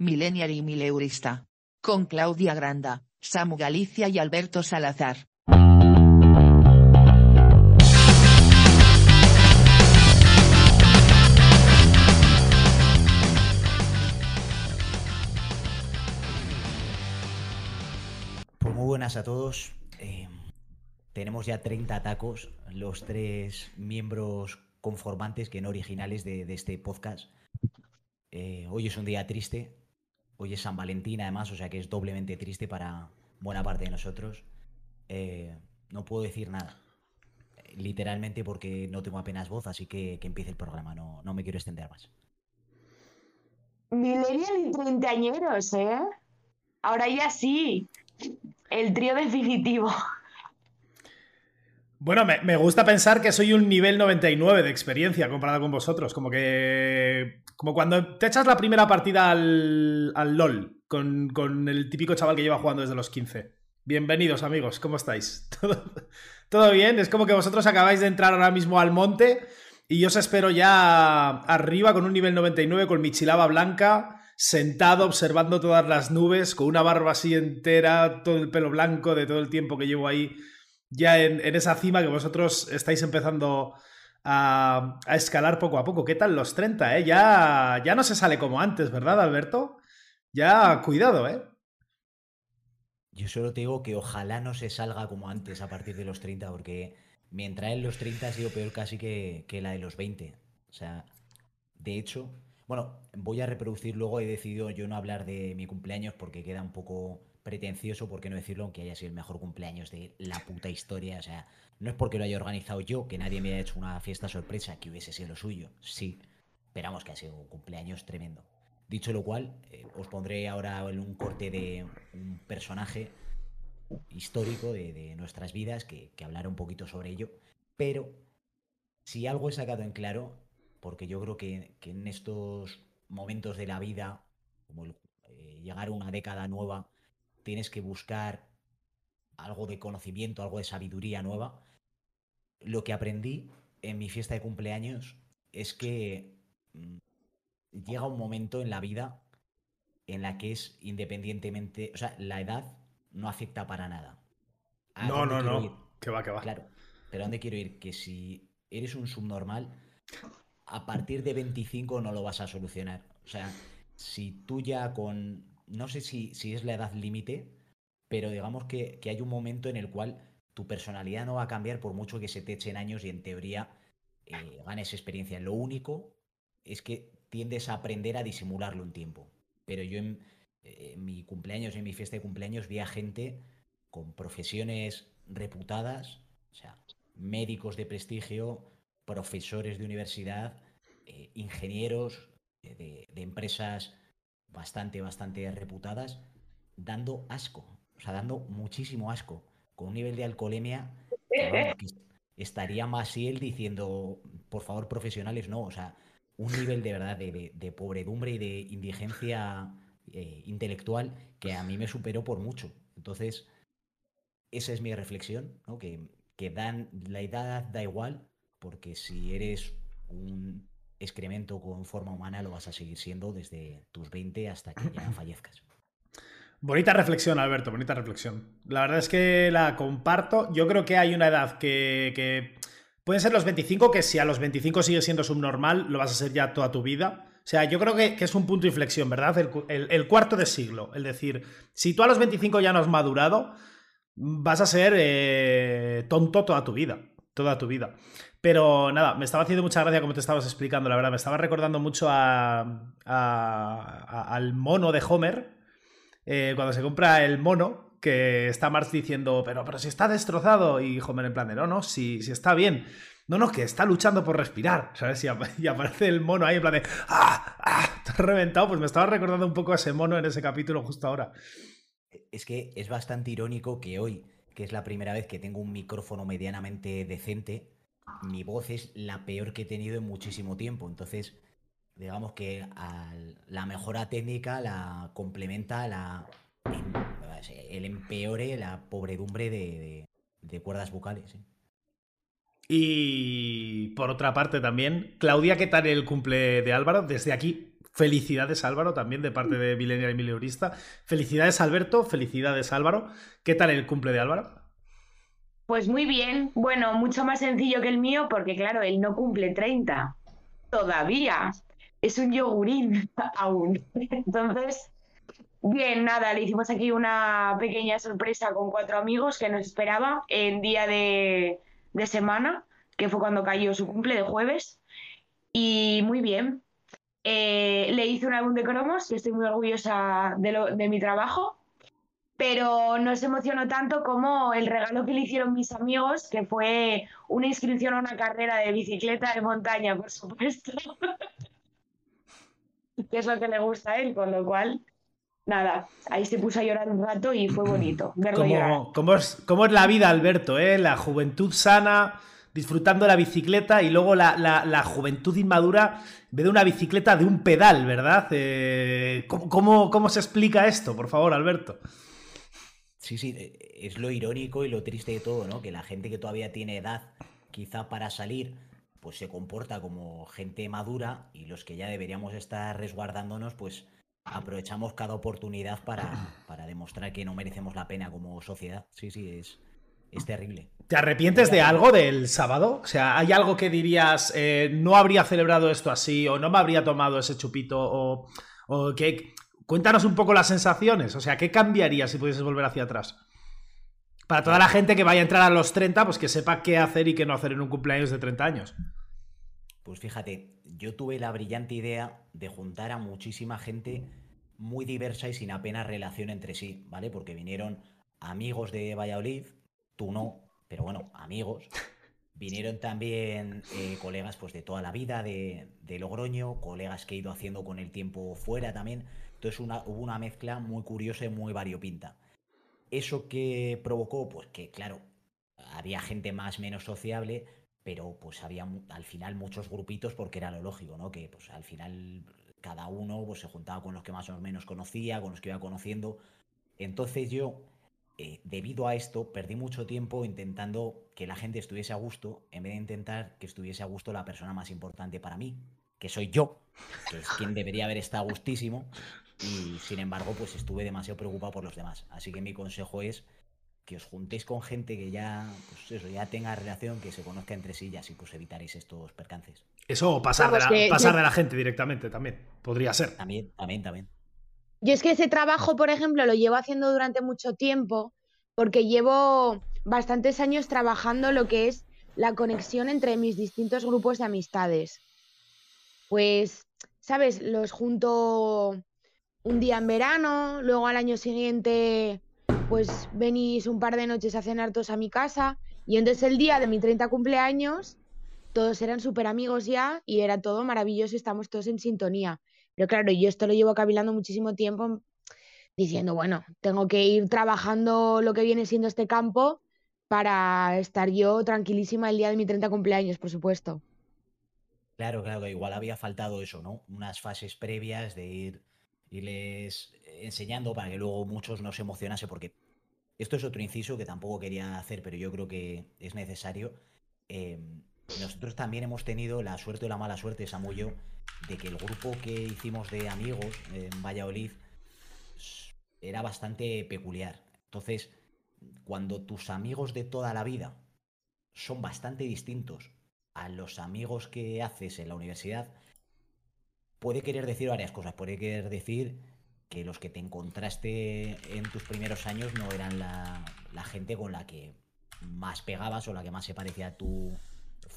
Millennial y Mileurista. Con Claudia Granda, Samu Galicia y Alberto Salazar. Pues muy buenas a todos. Eh, tenemos ya 30 tacos, los tres miembros conformantes, que no originales, de, este podcast. Eh, hoy es un día triste. Hoy es San Valentín, además, o sea que es doblemente triste para buena parte de nosotros. Eh, no puedo decir nada. Literalmente porque no tengo apenas voz, así que que empiece el programa. No, no me quiero extender más. Millennial y treintañeros, ¿eh? Ahora ya sí. El trío definitivo. Bueno, me, gusta pensar que soy un nivel 99 de experiencia comparado con vosotros. Como que. Como cuando te echas la primera partida al, al LOL con, con el típico chaval que lleva jugando desde los 15. Bienvenidos, amigos, ¿cómo estáis? ¿Todo, todo bien? Es como que vosotros acabáis de entrar ahora mismo al monte y yo os espero ya arriba con un nivel 99 con mi chilaba blanca, sentado observando todas las nubes, con una barba así entera, todo el pelo blanco de todo el tiempo que llevo ahí ya en, esa cima que vosotros estáis empezando a, a, escalar poco a poco. ¿Qué tal los 30? Eh? Ya, ya no se sale como antes, ¿verdad, Alberto? Ya, cuidado, ¿eh? Yo solo te digo que ojalá no se salga como antes a partir de los 30, porque mientras en los 30 ha sido peor casi que, que la de los 20. O sea, de hecho, bueno, voy a reproducir luego, he decidido yo no hablar de mi cumpleaños porque queda un poco pretencioso, por qué no decirlo, aunque haya sido el mejor cumpleaños de la puta historia. O sea, no es porque lo haya organizado yo, que nadie me haya hecho una fiesta sorpresa, que hubiese sido lo suyo. Sí, esperamos que ha sido un cumpleaños tremendo. Dicho lo cual, eh, os pondré ahora en un corte de un personaje histórico de, nuestras vidas que, que hablará un poquito sobre ello. Pero si algo he sacado en claro, porque yo creo que, que en estos momentos de la vida, como el, eh, llegar a una década nueva, tienes que buscar algo de conocimiento, algo de sabiduría nueva. Lo que aprendí en mi fiesta de cumpleaños es que mmm, llega un momento en la vida en la que es independientemente, o sea, la edad no afecta para nada. ¿A no, no, no. Ir? Que va, que va. Claro. Pero ¿a dónde quiero ir? Que si eres un subnormal, a partir de 25 no lo vas a solucionar. O sea, si tú ya con. No sé si, si es la edad límite, pero digamos que, que, hay un momento en el cual tu personalidad no va a cambiar por mucho que se te echen años y en teoría eh, ganes experiencia. Lo único es que tiendes a aprender a disimularlo un tiempo. Pero yo en, en mi cumpleaños, en mi fiesta de cumpleaños, vi a gente con profesiones reputadas, o sea, médicos de prestigio, profesores de universidad, eh, ingenieros eh, de, de, empresas bastante, bastante reputadas, dando asco, o sea, dando muchísimo asco, con un nivel de alcoholemia que, estaría más él diciendo, por favor, profesionales, no, o sea, un nivel de verdad de, de, de pobredumbre y de indigencia eh, intelectual que a mí me superó por mucho. Entonces, esa es mi reflexión, ¿no? que, que dan, la edad da igual, porque si eres un excremento con forma humana lo vas a seguir siendo desde tus 20 hasta que ya fallezcas. Bonita reflexión, Alberto, bonita reflexión. La verdad es que la comparto. Yo creo que hay una edad que, que pueden ser los 25, que si a los 25 sigues siendo subnormal, lo vas a ser ya toda tu vida. O sea, yo creo que, que es un punto de inflexión, ¿verdad? El, el, el, cuarto de siglo. Es decir, si tú a los 25 ya no has madurado, vas a ser eh, tonto toda tu vida. Toda tu vida. Pero nada, me estaba haciendo mucha gracia como te estabas explicando, la verdad. Me estaba recordando mucho al mono de Homer. Eh, cuando se compra el mono, que está Marx diciendo, pero, pero si está destrozado. Y Homer en plan de, no, no, si, si está bien. No, no, que está luchando por respirar, ¿sabes? Y, y, aparece el mono ahí en plan de ¡Ah! ¡Ah! Te reventado. Pues me estaba recordando un poco a ese mono en ese capítulo justo ahora. Es que es bastante irónico que hoy, que es la primera vez que tengo un micrófono medianamente decente, mi voz es la peor que he tenido en muchísimo tiempo. Entonces, digamos que la mejora técnica la complementa la, el empeore, la pobredumbre de, de, de cuerdas vocales. ¿eh? Y por otra parte también, Claudia, ¿qué tal el cumple de Álvaro? Desde aquí, Felicidades Álvaro, también de parte de Millennial y Mileurista. Felicidades Alberto, felicidades Álvaro. ¿Qué tal el cumple de Álvaro? Pues muy bien, bueno, mucho más sencillo que el mío porque claro, él no cumple 30 todavía. Es un yogurín aún. Entonces, bien, nada, le hicimos aquí una pequeña sorpresa con cuatro amigos que nos esperaba en día de, de semana, que fue cuando cayó su cumple de jueves. Y muy bien, eh, le hice un álbum de cromos, que estoy muy orgullosa de, de mi trabajo, pero no se emocionó tanto como el regalo que le hicieron mis amigos, que fue una inscripción a una carrera de bicicleta de montaña, por supuesto. que es lo que le gusta a él, con lo cual, nada, ahí se puso a llorar un rato y fue bonito verlo llorar. ¿cómo es, ¿Cómo es la vida, Alberto? Eh? La juventud sana, disfrutando la bicicleta y luego la, juventud inmadura ve de una bicicleta de un pedal, ¿verdad? Eh, ¿cómo, cómo, se explica esto? Por favor, Alberto. Sí, sí, eh, es lo irónico y lo triste de todo, ¿no? Que la gente que todavía tiene edad, quizá para salir, pues se comporta como gente madura y los que ya deberíamos estar resguardándonos, pues aprovechamos cada oportunidad para, para demostrar que no merecemos la pena como sociedad. Sí, sí, es, es terrible. ¿Te arrepientes de algo del sábado? O sea, ¿hay algo que dirías, eh, no habría celebrado esto así o no me habría tomado ese chupito o, o que... Cuéntanos un poco las sensaciones, o sea, ¿qué cambiaría si pudieses volver hacia atrás? Para toda la gente que vaya a entrar a los 30, pues que sepa qué hacer y qué no hacer en un cumpleaños de 30 años. Pues fíjate, yo tuve la brillante idea de juntar a muchísima gente muy diversa y sin apenas relación entre sí, ¿vale? Porque vinieron amigos de Valladolid, tú no, pero bueno, amigos. Vinieron también eh, colegas pues, de toda la vida, de, Logroño, colegas que he ido haciendo con el tiempo fuera también. Entonces una, hubo una mezcla muy curiosa y muy variopinta. Eso que provocó, pues que claro, había gente más menos sociable, pero pues había al final muchos grupitos porque era lo lógico, ¿no? Que pues al final cada uno pues, se juntaba con los que más o menos conocía, con los que iba conociendo. Entonces yo eh, debido a esto, perdí mucho tiempo intentando que la gente estuviese a gusto, en vez de intentar que estuviese a gusto la persona más importante para mí, que soy yo, que es quien debería haber estado gustísimo, y sin embargo, pues estuve demasiado preocupado por los demás. Así que mi consejo es que os juntéis con gente que ya, pues eso, ya tenga relación, que se conozca entre sí y así pues evitaréis estos percances. Eso pasar, de la, pasar de la gente directamente también, podría ser. También, también, también. Yo es que ese trabajo, por ejemplo, lo llevo haciendo durante mucho tiempo porque llevo bastantes años trabajando lo que es la conexión entre mis distintos grupos de amistades. Pues, ¿sabes? Los junto un día en verano, luego al año siguiente, pues venís un par de noches a cenar todos a mi casa. Y entonces el día de mi 30 cumpleaños, todos eran súper amigos ya y era todo maravilloso, estamos todos en sintonía. Pero claro, yo esto lo llevo cavilando muchísimo tiempo diciendo, bueno, tengo que ir trabajando lo que viene siendo este campo para estar yo tranquilísima el día de mi 30 cumpleaños, por supuesto. Claro, claro, igual había faltado eso, ¿no? Unas fases previas de ir irles enseñando para que luego muchos no se emocionase, porque esto es otro inciso que tampoco quería hacer, pero yo creo que es necesario. Em, nosotros también hemos tenido la suerte o la mala suerte, Samu yo, de que el grupo que hicimos de amigos en Valladolid era bastante peculiar. Entonces, cuando tus amigos de toda la vida son bastante distintos a los amigos que haces en la universidad, puede querer decir varias cosas. Puede querer decir que los que te encontraste en tus primeros años no eran la, la gente con la que más pegabas o la que más se parecía a tu,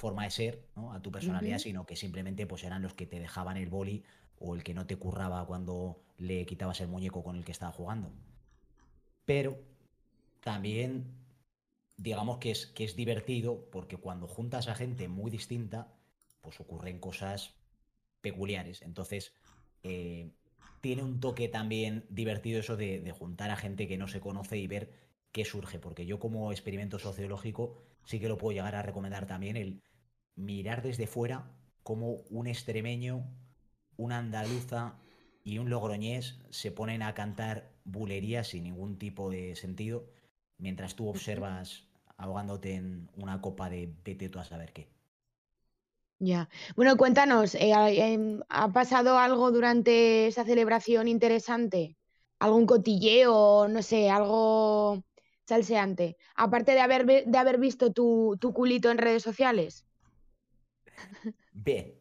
forma de ser, ¿no? a tu personalidad, sino que simplemente pues eran los que te dejaban el boli o el que no te curraba cuando le quitabas el muñeco con el que estaba jugando. Pero también digamos que es, que es divertido porque cuando juntas a gente muy distinta, pues ocurren cosas peculiares. Entonces, eh, tiene un toque también divertido eso de, de, juntar a gente que no se conoce y ver qué surge. Porque yo como experimento sociológico sí que lo puedo llegar a recomendar también el mirar desde fuera cómo un extremeño, una andaluza y un logroñés se ponen a cantar bulerías sin ningún tipo de sentido mientras tú observas ahogándote en una copa de vete tú a saber qué. Ya. Bueno, cuéntanos, eh, ¿ha, em, ¿ha pasado algo durante esa celebración interesante? ¿Algún cotilleo, no sé, algo salseante? Aparte de haber, de haber visto tu, tu culito en redes sociales. Bien,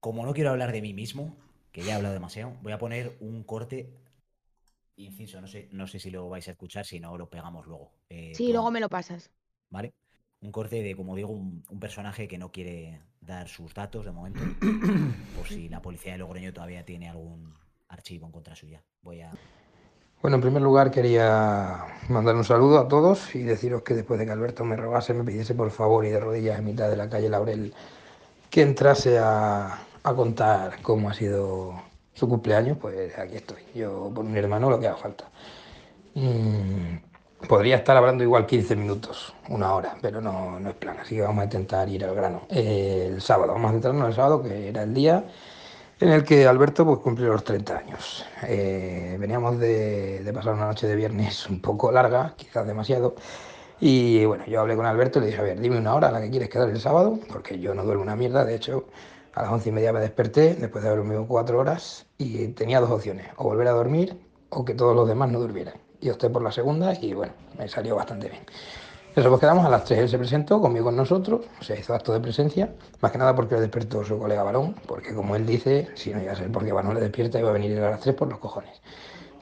como no quiero hablar de mí mismo, que ya he hablado demasiado, voy a poner un corte. Inciso, no sé, no sé si lo vais a escuchar, si no lo pegamos luego. eh, Sí, luego me lo pasas. ¿Vale? Un corte de, como digo, un, un personaje que no quiere dar sus datos de momento, por si la policía de Logroño todavía tiene algún archivo en contra suya. Voy a. Bueno, en primer lugar quería mandar un saludo a todos y deciros que después de que Alberto me rogase, me pidiese por favor y de rodillas en mitad de la calle Laurel que entrase a, a contar cómo ha sido su cumpleaños, pues aquí estoy. Yo por mi hermano lo que haga falta. Mm, podría estar hablando igual 15 minutos, una hora, pero no, no es plan, así que vamos a intentar ir al grano. El sábado, vamos a centrarnos en el sábado, que era el día en el que Alberto pues, cumplió los 30 años. Eh, veníamos de, de pasar una noche de viernes un poco larga, quizás demasiado. Y bueno, yo hablé con Alberto y le dije, a ver, dime una hora a la que quieres quedar el sábado, porque yo no duermo una mierda. De hecho, a las once y media me desperté, después de haber dormido cuatro horas, y tenía dos opciones, o volver a dormir o que todos los demás no durmieran. Y opté por la segunda y bueno, me salió bastante bien. Eso, pues quedamos a las 3. Él se presentó, comió con nosotros, se hizo acto de presencia, más que nada porque le despertó su colega varón, porque como él dice, si no iba a ser porque varón le despierta, iba a venir a las 3 por los cojones.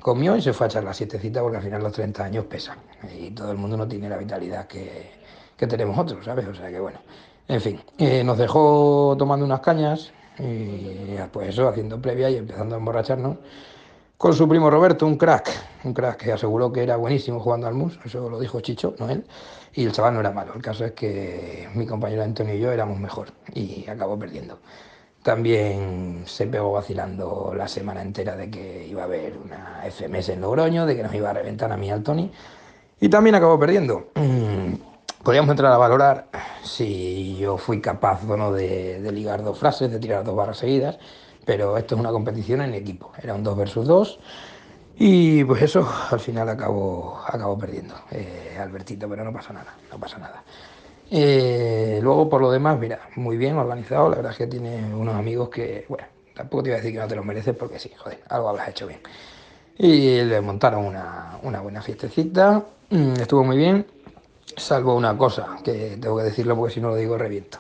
Comió y se fue a echar la sietecita porque al final los 30 años pesan y todo el mundo no tiene la vitalidad que, que tenemos otros, ¿sabes? O sea que bueno, en fin, eh, nos dejó tomando unas cañas y pues eso, haciendo previa y empezando a emborracharnos con su primo Roberto, un crack, un crack que aseguró que era buenísimo jugando al mus, eso lo dijo Chicho, no él, y el chaval no era malo. El caso es que mi compañero Antonio y yo éramos mejor y acabó perdiendo. También se pegó vacilando la semana entera de que iba a haber una FMS en Logroño, de que nos iba a reventar a mí y al Tony, y también acabó perdiendo. Mm, Podríamos entrar a valorar si yo fui capaz o no de, de ligar dos frases, de tirar dos barras seguidas, pero esto es una competición en equipo, era un 2 versus 2 y pues eso al final acabó, acabó perdiendo eh, Albertito, pero no pasa nada, no pasa nada. Eh, luego por lo demás, mira, muy bien organizado, la verdad es que tiene unos amigos que, bueno, tampoco te iba a decir que no te los mereces porque sí, joder, algo habrás hecho bien. Y le montaron una, una buena fiestecita, mm, estuvo muy bien, salvo una cosa, que tengo que decirlo porque si no lo digo reviento.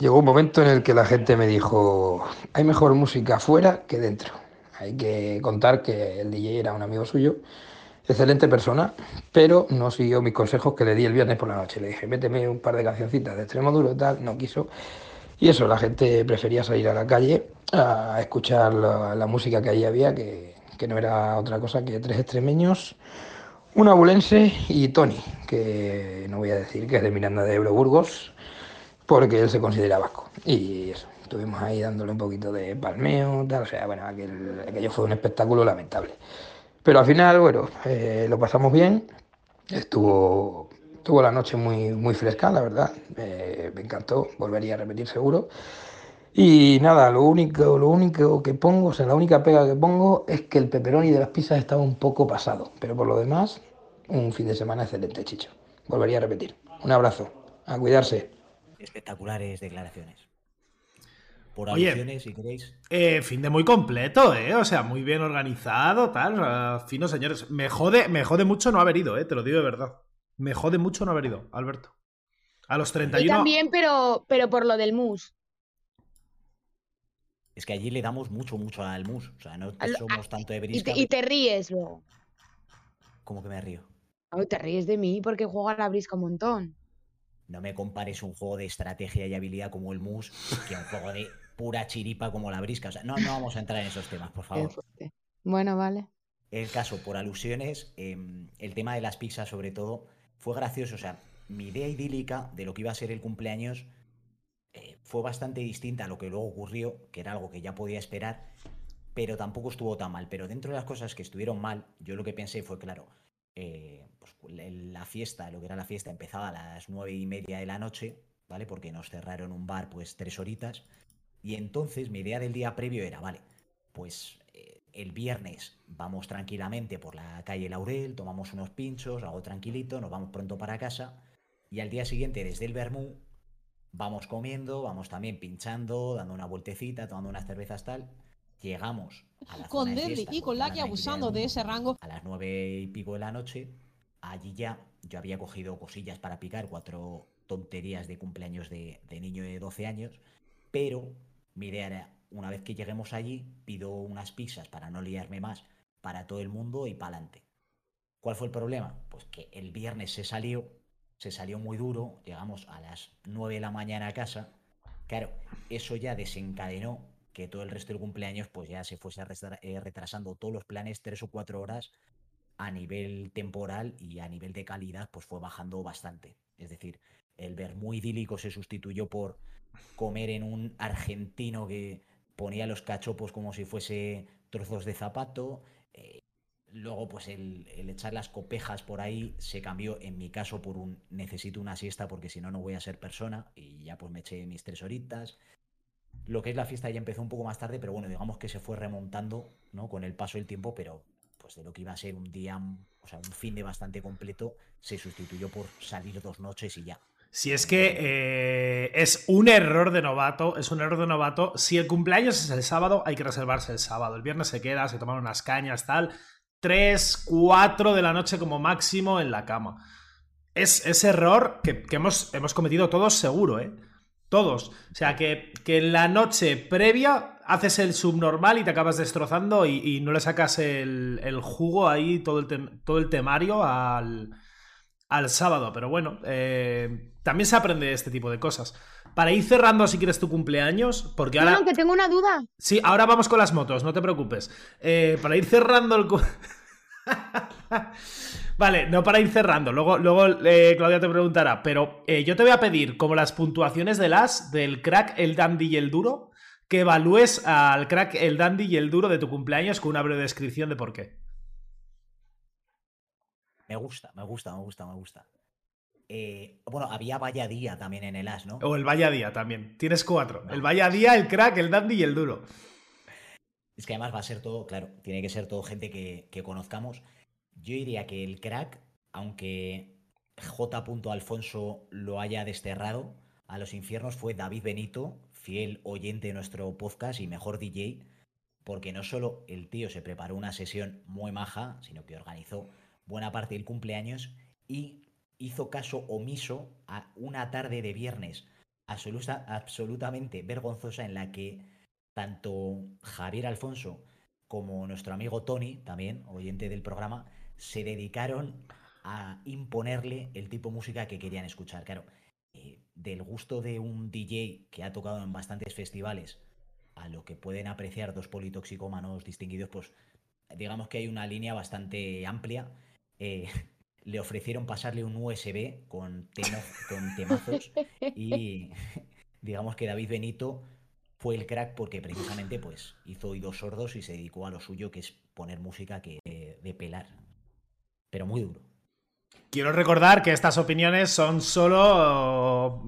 Llegó un momento en el que la gente me dijo, hay mejor música afuera que dentro. Hay que contar que el DJ era un amigo suyo, excelente persona, pero no siguió mis consejos que le di el viernes por la noche. Le dije, méteme un par de cancioncitas de extremo duro tal, no quiso. Y eso, la gente prefería salir a la calle a escuchar la, la música que allí había, que, que no era otra cosa que tres extremeños, un abulense y Tony, que no voy a decir que es de Miranda de Ebro Burgos, porque él se considera vasco. Y eso, estuvimos ahí dándole un poquito de palmeo, tal, o sea, bueno, aquel, aquello fue un espectáculo lamentable. Pero al final, bueno, eh, lo pasamos bien, estuvo, estuvo la noche muy, muy fresca, la verdad, eh, me encantó, volvería a repetir seguro. Y nada, lo único, lo único que pongo, o sea, la única pega que pongo es que el pepperoni de las pizzas estaba un poco pasado, pero por lo demás, un fin de semana excelente, Chicho. Volvería a repetir. Un abrazo, a cuidarse. Espectaculares declaraciones. Por Oye. si queréis. Eh, fin de muy completo, ¿eh? O sea, muy bien organizado, tal. o sea, fino, señores. Me jode, me jode mucho no haber ido, ¿eh? Te lo digo de verdad. Me jode mucho no haber ido, Alberto. A los Y 31. también, pero, pero por lo del mus. Es que allí le damos mucho, mucho al mus. O sea, no Al- somos tanto de Y brisca. te, y te ríes luego. Como que me río. Ay, te ríes de mí porque juego a la brisca un montón. No me compares un juego de estrategia y habilidad como el mus que un juego de pura chiripa como la brisca. O sea, no, no vamos a entrar en esos temas, por favor. Bueno, vale. El caso, por alusiones, em, el tema de las pizzas, sobre todo, fue gracioso. O sea, mi idea idílica de lo que iba a ser el cumpleaños eh, fue bastante distinta a lo que luego ocurrió, que era algo que ya podía esperar, pero tampoco estuvo tan mal. Pero dentro de las cosas que estuvieron mal, yo lo que pensé fue, claro, eh, pues, la fiesta, lo que era la fiesta, empezaba a las nueve y media de la noche, ¿vale? Porque nos cerraron un bar, pues, tres horitas. Y entonces mi idea del día previo era, vale, pues eh, el viernes vamos tranquilamente por la calle Laurel, tomamos unos pinchos, algo tranquilito, nos vamos pronto para casa. Y al día siguiente, desde el Bermú, Vamos comiendo, vamos también pinchando, dando una vueltecita, tomando unas cervezas tal. Llegamos a la Con zona de Deadly fiesta, y con Lucky abusando de ese rango. A las nueve y pico de la noche, allí ya yo había cogido cosillas para picar, cuatro tonterías de cumpleaños de, de niño de 12 años, pero mi idea era, una vez que lleguemos allí, pido unas pizzas para no liarme más para todo el mundo y para adelante. ¿Cuál fue el problema? Pues que el viernes se salió, se salió muy duro, llegamos a las 9 de la mañana a casa. Claro, eso ya desencadenó que todo el resto del cumpleaños pues ya se fuese eh, retrasando todos los planes tres o cuatro horas a nivel temporal y a nivel de calidad pues fue bajando bastante. Es decir, el ver muy idílico se sustituyó por comer en un argentino que ponía los cachopos como si fuese trozos de zapato. eh, luego, pues el, el echar las copejas por ahí se cambió, en mi caso, por un necesito una siesta porque si no, no voy a ser persona. Y ya pues me eché mis tres horitas. Lo que es la fiesta ya empezó un poco más tarde, pero bueno, digamos que se fue remontando, ¿no? Con el paso del tiempo, pero pues de lo que iba a ser un día, o sea, un fin de bastante completo, se sustituyó por salir dos noches y ya. Si es que eh, es un error de novato, es un error de novato. Si el cumpleaños es el sábado, hay que reservarse el sábado. El viernes se queda, se toman unas cañas, tal. 3, 4 de la noche como máximo en la cama. Es ese error que, que hemos, hemos cometido todos seguro, ¿eh? Todos. O sea, que, que en la noche previa haces el subnormal y te acabas destrozando y, y no le sacas el, el jugo ahí, todo el, tem- todo el temario al, al sábado. Pero bueno, eh, también se aprende de este tipo de cosas. Para ir cerrando, si quieres, tu cumpleaños, porque No, ahora. no, que tengo una duda. Sí, ahora vamos con las motos, no te preocupes. Eh, para ir cerrando el. vale, no para ir cerrando. Luego, luego eh, Claudia te preguntará. Pero eh, yo te voy a pedir, como las puntuaciones de las del crack, el dandy y el duro, que evalúes al crack, el dandy y el duro de tu cumpleaños con una breve descripción de por qué. Me gusta, me gusta, me gusta, me gusta. Eh, bueno, había Vaya Día también en el As, ¿no? O el vaya día también. Tienes cuatro. El vaya día, el crack, el dandy y el duro. Es que además va a ser todo, claro, tiene que ser todo gente que, que conozcamos. Yo diría que el crack, aunque J. Alfonso lo haya desterrado a los infiernos, fue David Benito, fiel oyente de nuestro podcast y mejor DJ, porque no solo el tío se preparó una sesión muy maja, sino que organizó buena parte del cumpleaños y hizo caso omiso a una tarde de viernes absoluta- absolutamente vergonzosa en la que tanto Javier Alfonso como nuestro amigo Tony, también oyente del programa, se dedicaron a imponerle el tipo de música que querían escuchar. Claro, eh, del gusto de un DJ que ha tocado en bastantes festivales a lo que pueden apreciar dos politoxicómanos distinguidos, pues digamos que hay una línea bastante amplia. Eh, le ofrecieron pasarle un USB con, temo- temazos y digamos que David Benito fue el crack porque precisamente pues hizo oídos sordos y se dedicó a lo suyo que es poner música que de, de pelar. Pero muy duro. Quiero recordar que estas opiniones son solo.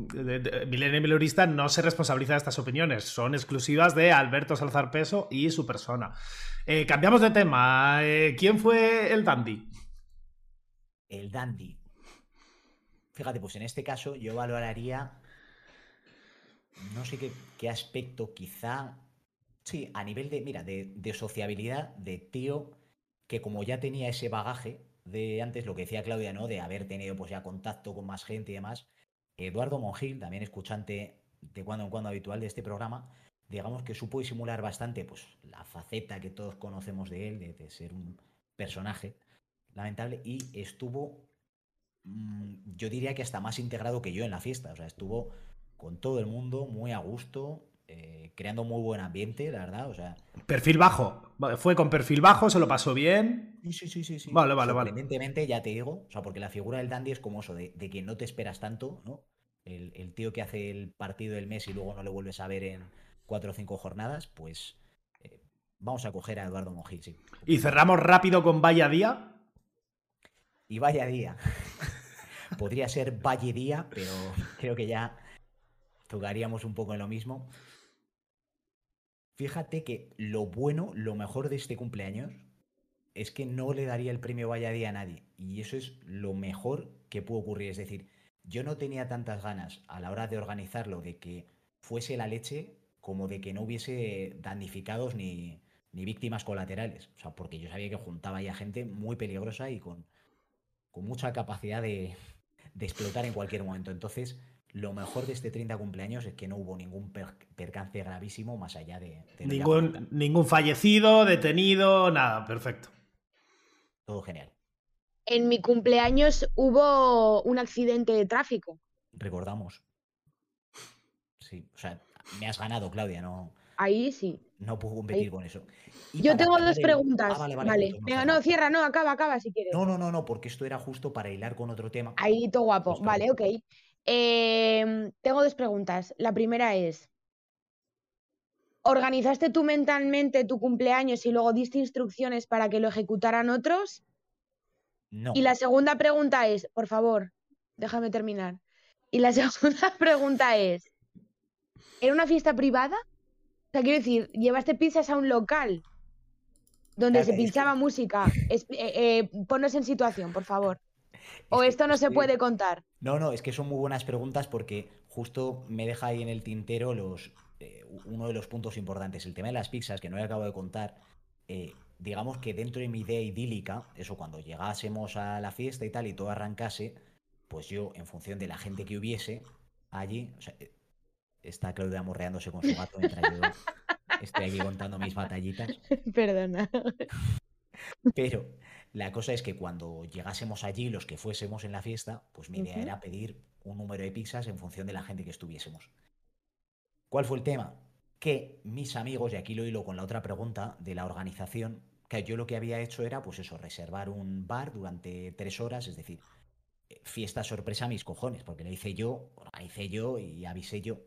Milenio Milurista no se responsabiliza de estas opiniones, son exclusivas de Alberto Salazar Peso y su persona. Eh, cambiamos de tema. Eh, ¿Quién fue el dandy? El dandy. Fíjate, pues en este caso yo valoraría. No sé qué, qué aspecto, quizá. Sí, a nivel de, mira, de, de sociabilidad, de tío, que como ya tenía ese bagaje de antes, lo que decía Claudia, ¿no? De haber tenido pues ya contacto con más gente y demás. Eduardo Mongil, también escuchante de cuando en cuando habitual de este programa, digamos que supo disimular bastante pues la faceta que todos conocemos de él, de, ser un personaje lamentable, y estuvo, mm, yo diría que hasta más integrado que yo en la fiesta, o sea, estuvo con todo el mundo, muy a gusto, eh, creando muy buen ambiente, la verdad, o sea... Perfil bajo. Fue con perfil bajo, se lo pasó bien. Sí, sí, sí, sí, sí. Vale, vale, vale. Sorprendentemente, ya te digo, o sea, porque la figura del dandy es como eso, de, de que no te esperas tanto, ¿no? El, el tío que hace el partido del mes y luego no le vuelves a ver en cuatro o cinco jornadas, pues eh, vamos a coger a Eduardo Mojil, sí. Y cerramos rápido con Vaya Día. Y vaya día. Podría ser Valle Día, pero creo que ya tocaríamos un poco en lo mismo. Fíjate que lo bueno, lo mejor de este cumpleaños es que no le daría el premio Vaya Día a nadie. Y eso es lo mejor que puede ocurrir. Es decir, yo no tenía tantas ganas a la hora de organizarlo de que fuese la leche como de que no hubiese damnificados ni, víctimas colaterales. O sea, porque yo sabía que juntaba ya gente muy peligrosa y con, mucha capacidad de explotar en cualquier momento. Entonces, lo mejor de este 30 cumpleaños es que no hubo ningún per- percance gravísimo más allá de... de Ningún, ningún fallecido, detenido, nada, perfecto. Todo genial. En mi cumpleaños hubo un accidente de tráfico. Recordamos. Sí, o sea, me has ganado, Claudia, no, Ahí sí. no puedo competir con eso. Y Yo tengo dos el- preguntas. Ah, vale, vale. Venga, no, cierra, no, acaba, acaba si quieres. No, no, no, no, porque esto era justo para hilar con otro tema. Ahí todo guapo. Justo. Vale, ok. Em, tengo dos preguntas. La primera es, ¿organizaste tú mentalmente tu cumpleaños y luego diste instrucciones para que lo ejecutaran otros? No, Y la segunda pregunta es, por favor, déjame terminar. Y la segunda pregunta es, ¿era una fiesta privada? O sea, quiero decir, ¿llevaste pizzas a un local donde Claro, se que- pinchaba música? Es- eh, eh, ponnos en situación, por favor. ¿O esto no se puede contar? No, no, es que son muy buenas preguntas porque justo me deja ahí en el tintero los, eh, uno de los puntos importantes. El tema de las pizzas, que no he acabado de contar, eh, digamos que dentro de mi idea idílica, eso cuando llegásemos a la fiesta y tal y todo arrancase, pues yo, en función de la gente que hubiese allí, o sea, eh, está Claudia amorreándose con su gato mientras yo estoy aquí contando mis batallitas. Perdona. Pero la cosa es que cuando llegásemos allí, los que fuésemos en la fiesta, pues mi idea era pedir un número de pizzas en función de la gente que estuviésemos. ¿Cuál fue el tema? Que mis amigos, y aquí lo hilo con la otra pregunta de la organización, que yo lo que había hecho era, pues eso, reservar un bar durante tres horas, es decir, eh, fiesta sorpresa a mis cojones, porque lo hice yo, organicé yo y avisé yo.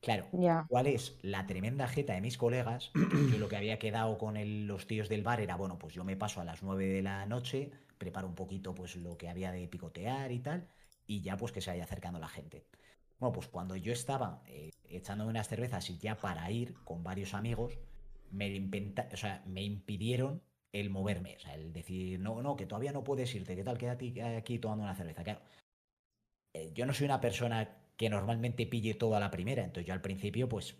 Claro, Ya. ¿Cuál es la tremenda jeta de mis colegas? Yo lo que había quedado con el- los tíos del bar era, bueno, pues yo me paso a las 9 de la noche, preparo un poquito pues lo que había de picotear y tal, y ya pues que se vaya acercando la gente. Bueno, pues cuando yo estaba eh, echándome unas cervezas y ya para ir con varios amigos, me, impenta- o sea, me impidieron el moverme, o sea, el decir, no, no, que todavía no puedes irte, ¿qué tal? Quédate aquí tomando una cerveza. Claro, eh, yo no soy una persona que normalmente pille todo a la primera, entonces yo al principio pues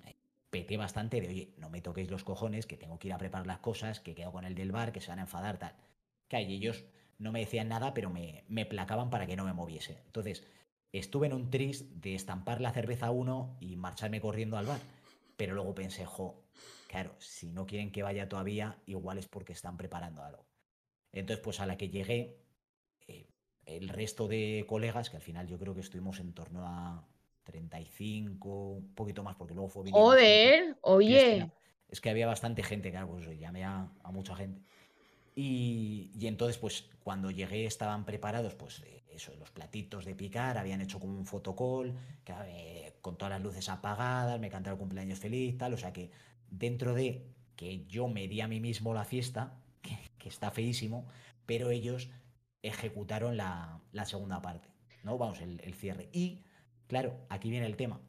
peté bastante de, oye, no me toquéis los cojones, que tengo que ir a preparar las cosas, que quedo con el del bar, que se van a enfadar, tal. Que y ellos no me decían nada, pero me, me placaban para que no me moviese. Entonces, estuve en un tris de estampar la cerveza a uno y marcharme corriendo al bar. Pero luego pensé, jo, claro, si no quieren que vaya todavía, igual es porque están preparando algo. Entonces, pues a la que llegué, eh, el resto de colegas, que al final yo creo que estuvimos en torno a 35, un poquito más, porque luego fue gente. Joder, Sí, es, que, oye. es que había bastante gente, claro, pues llamé a, a mucha gente. Y, y entonces, pues cuando llegué estaban preparados, pues eh, eso, los platitos de picar, habían hecho como un fotocall, que, eh, con todas las luces apagadas, me cantaron cumpleaños feliz, tal, o sea que dentro de que yo me di a mí mismo la fiesta, que, que está feísimo, pero ellos ejecutaron la, la segunda parte, ¿no? Vamos, el, el cierre. Y, claro, aquí viene el tema.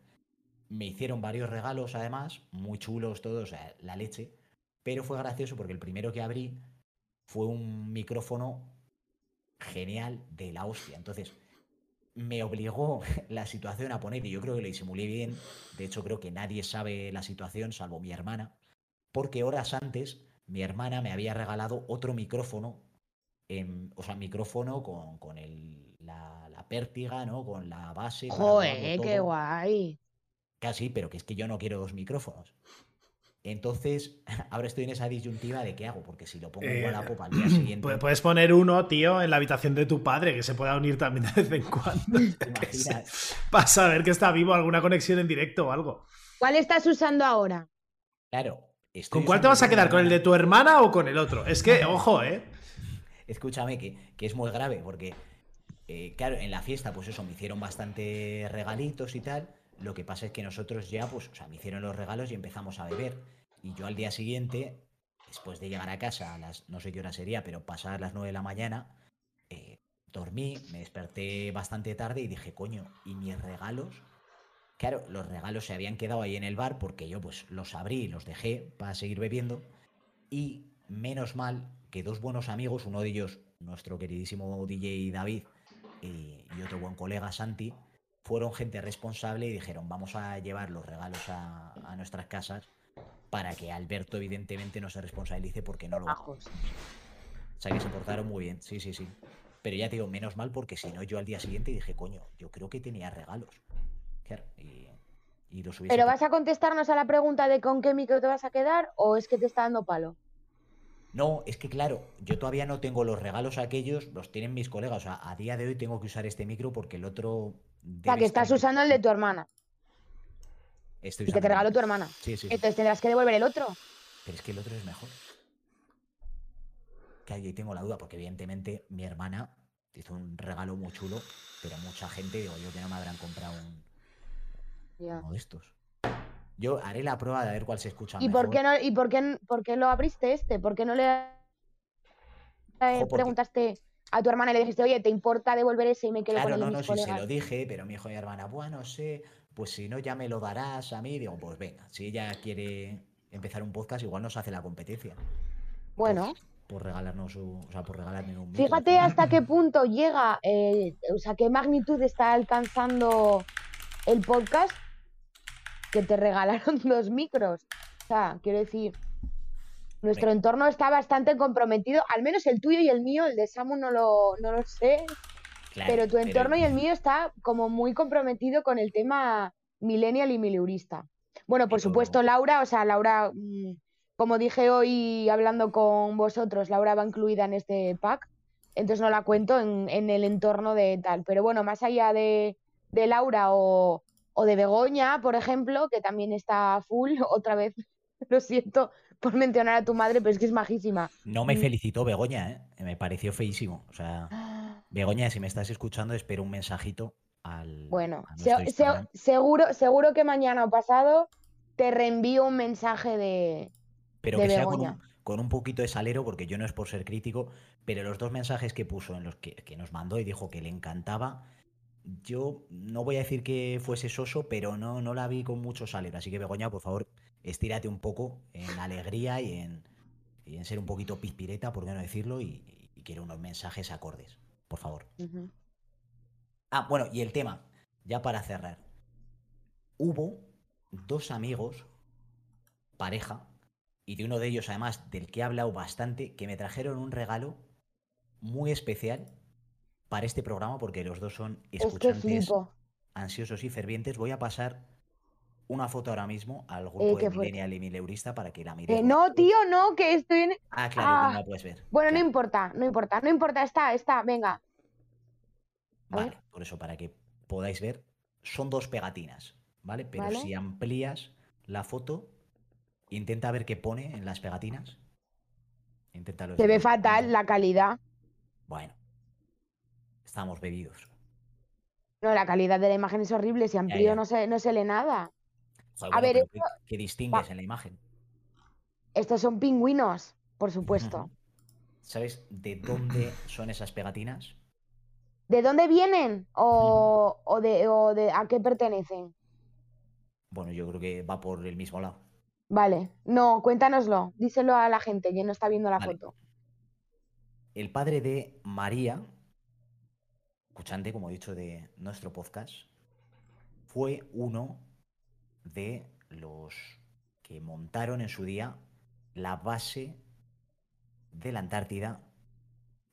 Me hicieron varios regalos, además, muy chulos todos, la leche. Pero fue gracioso porque el primero que abrí fue un micrófono genial de la hostia. Entonces, me obligó la situación a poner, y yo creo que lo disimulé bien. De hecho, creo que nadie sabe la situación, salvo mi hermana. Porque horas antes, mi hermana me había regalado otro micrófono. em, o sea, micrófono con, con el, la pértiga, ¿no? Con la base. Joder, qué guay. Casi, pero que es que yo no quiero dos micrófonos. Entonces, ahora estoy en esa disyuntiva de qué hago, porque si lo pongo en Eh, Wallapop al día siguiente, Pu- Puedes poner uno, tío, en la habitación de tu padre, que se pueda unir también de vez en cuando. Para saber que está vivo, alguna conexión en directo o algo. ¿Cuál estás usando ahora? Claro. estoy ¿Con cuál te vas a quedar? ¿Con el de tu hermana o con el otro? Es que, ojo, ¿eh? Escúchame, que, que es muy grave, porque, eh, claro, en la fiesta, pues eso, me hicieron bastante regalitos y tal. Lo que pasa es que nosotros ya, pues, o sea, me hicieron los regalos y empezamos a beber. Y yo al día siguiente, después de llegar a casa a las, no sé qué hora sería, pero pasadas las 9 de la mañana, eh, dormí, me desperté bastante tarde y dije, coño, ¿y mis regalos? Claro, los regalos se habían quedado ahí en el bar porque yo pues los abrí y los dejé para seguir bebiendo. Y menos mal que dos buenos amigos, uno de ellos, nuestro queridísimo DJ David, y, y otro buen colega, Santi, fueron gente responsable y dijeron, vamos a llevar los regalos a, a nuestras casas para que Alberto evidentemente no se responsabilice porque no lo va. Majos. O sea que se portaron muy bien, sí, sí, sí. Pero ya te digo, menos mal porque si no, yo al día siguiente dije, coño, yo creo que tenía regalos. Claro, y, y los hubiese ¿Pero pe- vas a contestarnos a la pregunta de con qué micro te vas a quedar o es que te está dando palo? No, es que claro, yo todavía no tengo los regalos aquellos, los tienen mis colegas. O sea, a día de hoy tengo que usar este micro porque el otro. O sea, que estás estar- usando el de tu hermana Estoy y que te regaló tu hermana. Sí, sí, sí. Entonces tendrás que devolver el otro. Pero es que el otro es mejor. Que ahí tengo la duda, porque evidentemente mi hermana hizo un regalo muy chulo, pero mucha gente, digo yo, que no me habrán comprado un, uno de estos. Yo haré la prueba de ver cuál se escucha ¿Y mejor. por qué no y por qué, por qué lo abriste este? ¿Por qué no le eh, preguntaste a tu hermana y le dijiste, oye, ¿te importa devolver ese y me quedo con Claro, el de no, no, sí se colegas? lo dije, pero me dijo mi hermana, bueno, no sé, pues si no ya me lo darás a mí. Digo, pues venga, si ella quiere empezar un podcast, igual nos hace la competencia. Bueno, Por regalarnos un, o sea, por regalarme un micro. fíjate hasta qué punto llega, eh, o sea, qué magnitud está alcanzando el podcast que te regalaron dos micros. O sea, quiero decir, nuestro entorno está bastante comprometido, al menos el tuyo y el mío, el de Samu no lo, no lo sé, Claro, pero tu entorno y el mío está como muy comprometido con el tema millennial y mileurista. Bueno, por Pero- supuesto, Laura, o sea, Laura, mm, como dije hoy hablando con vosotros, Laura va incluida en este pack, entonces no la cuento en, en el entorno de tal. Pero bueno, más allá de, de Laura o, o de Begoña, por ejemplo, que también está full, otra vez, lo siento por mencionar a tu madre, pero es que es majísima. No me Mm. felicitó Begoña, ¿eh? Me pareció feísimo. O sea, Begoña, si me estás escuchando, espero un mensajito al. Bueno, se- se- seguro, seguro que mañana o pasado te reenvío un mensaje de... pero de que sea con un, con un poquito de salero, porque yo no es por ser crítico, pero los dos mensajes que puso, en los que, que nos mandó y dijo que le encantaba, yo no voy a decir que fuese soso, pero no, no la vi con mucho salero. Así que Begoña, por favor, estírate un poco en alegría y en, y en ser un poquito pizpireta, por qué no decirlo, y, y quiero unos mensajes acordes, por favor. Ah, bueno, y el tema, ya para cerrar. Hubo dos amigos, pareja, y de uno de ellos, además, del que he hablado bastante, que me trajeron un regalo muy especial para este programa, porque los dos son Es que escuchantes flipo. ansiosos y fervientes. Voy a pasar una foto ahora mismo al grupo Eh, qué de. Millennial y Mileurista para que la miréis. Que no, tío, no, que estoy en... Ah, claro, que Ah, no la puedes ver. Bueno, no importa, no importa, no importa, está, está, venga. Vale, por eso, para que podáis ver, son dos pegatinas, ¿vale? Pero Vale. si amplías la foto, intenta ver qué pone en las pegatinas. Inténtalo. Se ve fatal la calidad. Bueno, estamos bebidos. No, la calidad de la imagen es horrible, si amplío ya. no se, no se lee nada. Joder, A bueno, ver, ¿qué, distingues en la imagen? Estos son pingüinos, por supuesto. ¿Sabes de dónde son esas pegatinas? ¿De dónde vienen? ¿O, o de, o de a qué pertenecen? Bueno, yo creo que va por el mismo lado. Vale, no, cuéntanoslo, díselo a la gente que no está viendo la Vale. foto. El padre de María, escuchante, como he dicho, de nuestro podcast, fue uno de los que montaron en su día la base de la Antártida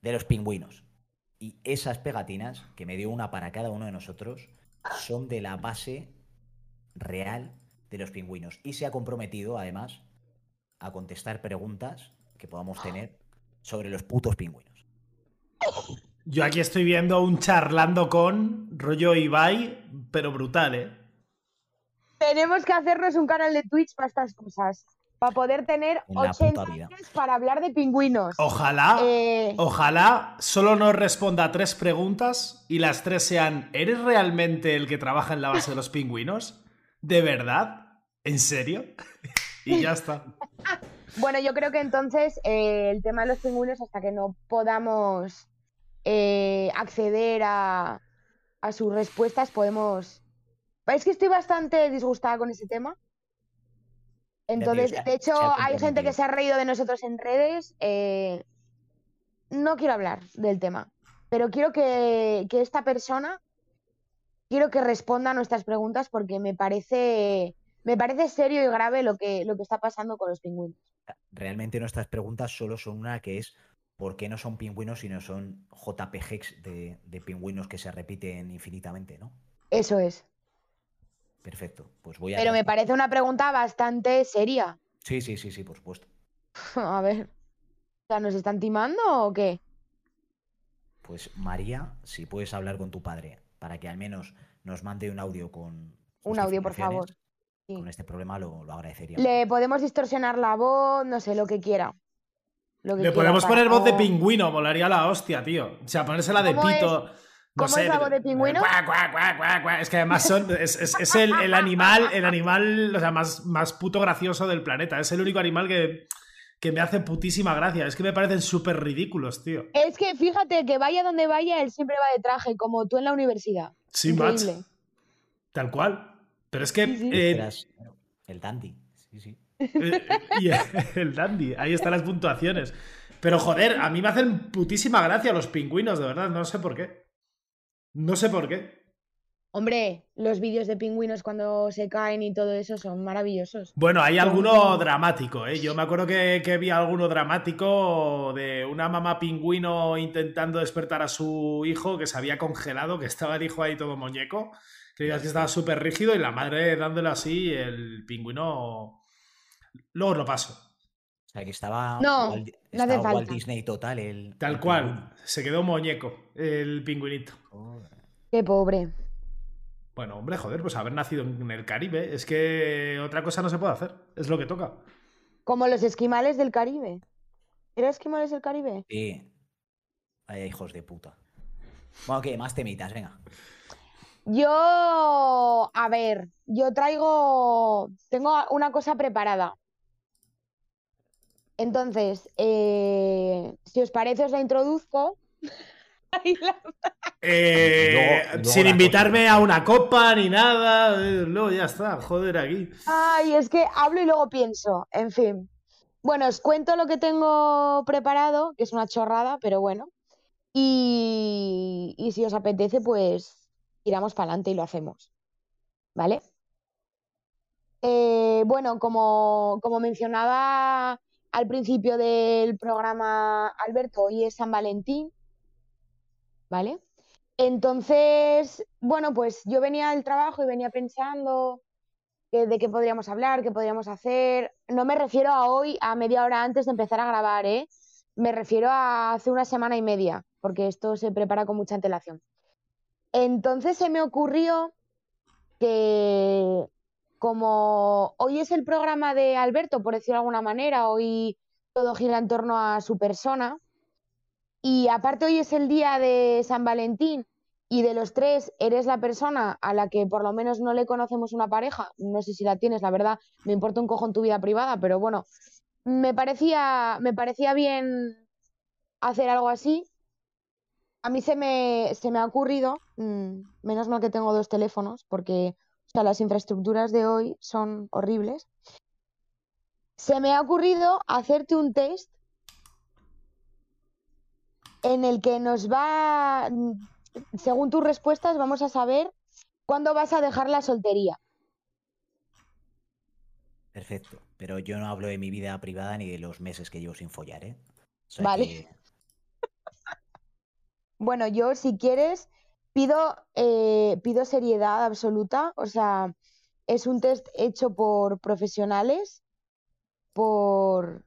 de los pingüinos. Y esas pegatinas, que me dio una para cada uno de nosotros, son de la base real de los pingüinos. Y se ha comprometido, además, a contestar preguntas que podamos tener sobre los putos pingüinos. Yo aquí estoy viendo un charlando con rollo Ibai, pero brutal, ¿eh? Tenemos que hacernos un canal de Twitch para estas cosas. Para poder tener En la 80 puta vida. años para hablar de pingüinos. Ojalá, Eh, ojalá solo nos responda a tres preguntas y las tres sean ¿Eres realmente el que trabaja en la base de los pingüinos? ¿De verdad? ¿En serio? y ya está. Bueno, yo creo que entonces eh, el tema de los pingüinos, hasta que no podamos eh, acceder a, a sus respuestas, podemos... Es que estoy bastante disgustada con ese tema. Entonces, de hecho, hay gente que se ha reído de nosotros en redes. eh, no quiero hablar del tema. pero quiero que, que esta persona, quiero que responda a nuestras preguntas porque me parece, me parece serio y grave lo que, lo que está pasando con los pingüinos. Realmente nuestras preguntas solo son una que es ¿por qué no son pingüinos sino son JPGs de, de pingüinos que se repiten infinitamente, ¿no? Eso es. Perfecto. Pues voy a. Pero me parece una pregunta bastante seria. Sí, sí, sí, sí, por supuesto. A ver. O sea, ¿nos están timando o qué? Pues María, si puedes hablar con tu padre para que al menos nos mande un audio con. Un audio, por favor. Sí. Con este problema lo, lo agradecería. Le podemos distorsionar la voz, no sé, lo que quiera. Lo que Le podemos para- poner voz de pingüino, molaría la hostia, tío. O sea, ponérsela de ¿Cómo es? pito. No ¿Cómo sé, es la voz de pingüino? Es que además son, es, es- es el, el animal, el animal, o sea, más, más puto gracioso del planeta. Es el único animal que, que me hace putísima gracia. Es que me parecen súper ridículos, tío. Es que fíjate que vaya donde vaya, él siempre va de traje, como tú en la universidad. Sí. Increíble. Tal cual. Pero es que. Sí, sí. eh, el dandy. Sí, sí. Eh, y el dandy, ahí están las puntuaciones. Pero joder, a mí me hacen putísima gracia los pingüinos, de verdad, no sé por qué. No sé por qué. Hombre, los vídeos de pingüinos cuando se caen y todo eso son maravillosos. Bueno, hay alguno dramático, ¿eh? Yo me acuerdo que, que vi alguno dramático de una mamá pingüino intentando despertar a su hijo que se había congelado, que estaba el hijo ahí todo muñeco, que que estaba súper rígido y la madre dándole así, el pingüino... Luego os lo paso. O sea que estaba. No, Walt, no hace estaba Walt falta. Disney total. El, Tal el cual, se quedó muñeco el pingüinito. Joder. Qué pobre. Bueno, hombre, joder, pues haber nacido en el Caribe, es que otra cosa no se puede hacer, es lo que toca. Como los esquimales del Caribe. ¿Era esquimales del Caribe? Sí. Vaya hijos de puta. Bueno, ¿qué? Más temitas, venga. Yo, a ver, yo traigo, tengo una cosa preparada. Entonces, eh, si os parece, os la introduzco. Ahí la- Eh, Luego- luego sin la invitarme a una copa ni nada, eh, luego ya está, joder, aquí. Ay, es que hablo y luego pienso, en fin. Bueno, os cuento lo que tengo preparado, que es una chorrada, pero bueno. Y, y si os apetece, pues tiramos para adelante y lo hacemos. ¿Vale? Eh, bueno, como, como mencionaba al principio del programa Alberto, hoy es San Valentín, ¿vale? Entonces, bueno, pues yo venía del trabajo y venía pensando que- de qué podríamos hablar, qué podríamos hacer. No me refiero a hoy, a media hora antes de empezar a grabar, ¿eh? Me refiero a hace una semana y media, porque esto se prepara con mucha antelación. Entonces se me ocurrió que como hoy es el programa de Alberto, por decirlo de alguna manera, hoy todo gira en torno a su persona, y aparte hoy es el día de San Valentín, y de los tres eres la persona a la que por lo menos no le conocemos una pareja, no sé si la tienes, la verdad, me importa un cojo en tu vida privada, pero bueno, me parecía, me parecía bien hacer algo así. A mí se me, se me ha ocurrido, mm, menos mal que tengo dos teléfonos, porque o sea, las infraestructuras de hoy son horribles. Se me ha ocurrido hacerte un test en el que nos va, según tus respuestas, vamos a saber cuándo vas a dejar la soltería. Perfecto. Pero yo no hablo de mi vida privada ni de los meses que llevo sin follar, ¿eh? O sea Vale. que- Bueno, yo si quieres pido, eh, pido seriedad absoluta, o sea, es un test hecho por profesionales, por...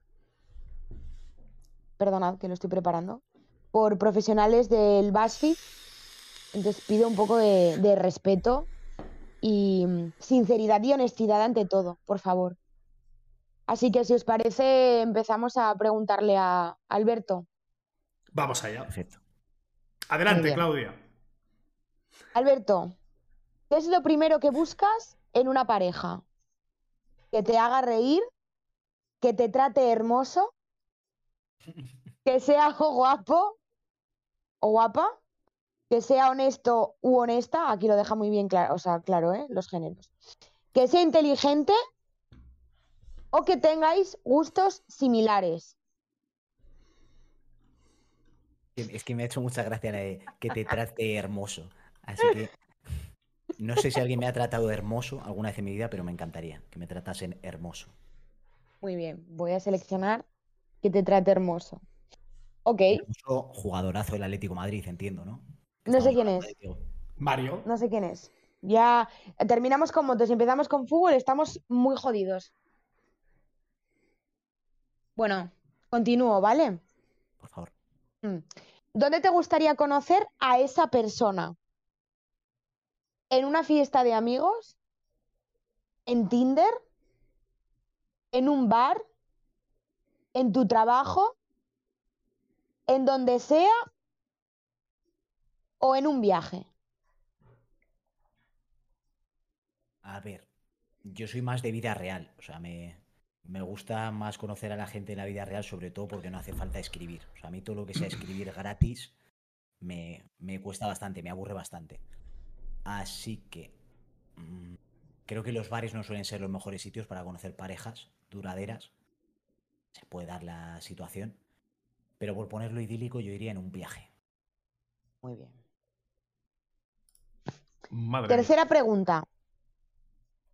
Perdonad que lo estoy preparando, por profesionales del BuzzFeed, entonces pido un poco de, de respeto y mm, sinceridad y honestidad ante todo, por favor. Así que si os parece, empezamos a preguntarle a Alberto. Vamos allá. Perfecto. Adelante. Claudia. Alberto, ¿qué es lo primero que buscas en una pareja? Que te haga reír, que te trate hermoso, que sea guapo o guapa, que sea honesto u honesta, aquí lo deja muy bien claro, o sea, claro, ¿eh? Los géneros. Que sea inteligente o que tengáis gustos similares. Es que me ha hecho mucha gracia la de que te trate hermoso. Así que no sé si alguien me ha tratado hermoso alguna vez en mi vida, pero me encantaría que me tratasen hermoso. Muy bien, voy a seleccionar que te trate hermoso. Ok, Hermoso jugadorazo del Atlético de Madrid, entiendo, ¿no? no sé quién es. de. Mario. No sé quién es. Ya eh, terminamos con motos y empezamos con fútbol, estamos muy jodidos. Bueno, continúo, ¿vale? Por favor. Mm. ¿Dónde te gustaría conocer a esa persona? ¿En una fiesta de amigos? ¿En Tinder? ¿En un bar? ¿En tu trabajo? ¿En donde sea? ¿O en un viaje? A ver, yo soy más de vida real. O sea, me, me gusta más conocer a la gente en la vida real, sobre todo porque no hace falta escribir. O sea, a mí todo lo que sea escribir gratis me, me cuesta bastante, me aburre bastante. Así que mm, creo que los bares no suelen ser los mejores sitios para conocer parejas duraderas. Se puede dar la situación. Pero por ponerlo idílico, yo iría en un viaje. Muy bien. Madre mía. Tercera pregunta.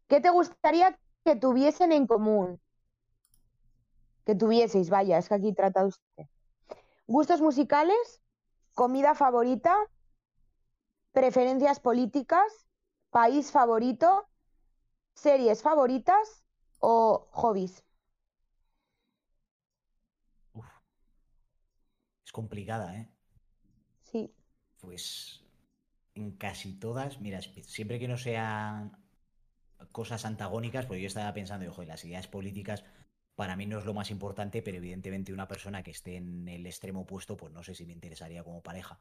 ¿Qué te gustaría que tuviesen en común? Que tuvieseis, vaya, es que aquí trata usted. ¿Gustos musicales? ¿Comida favorita? ¿Preferencias políticas? ¿País favorito? ¿Series favoritas? ¿O hobbies? Uf. Es complicada, ¿eh? Sí. Pues en casi todas, mira, siempre que no sean cosas antagónicas, porque yo estaba pensando, ojo, las ideas políticas para mí no es lo más importante, pero evidentemente una persona que esté en el extremo opuesto, pues no sé si me interesaría como pareja.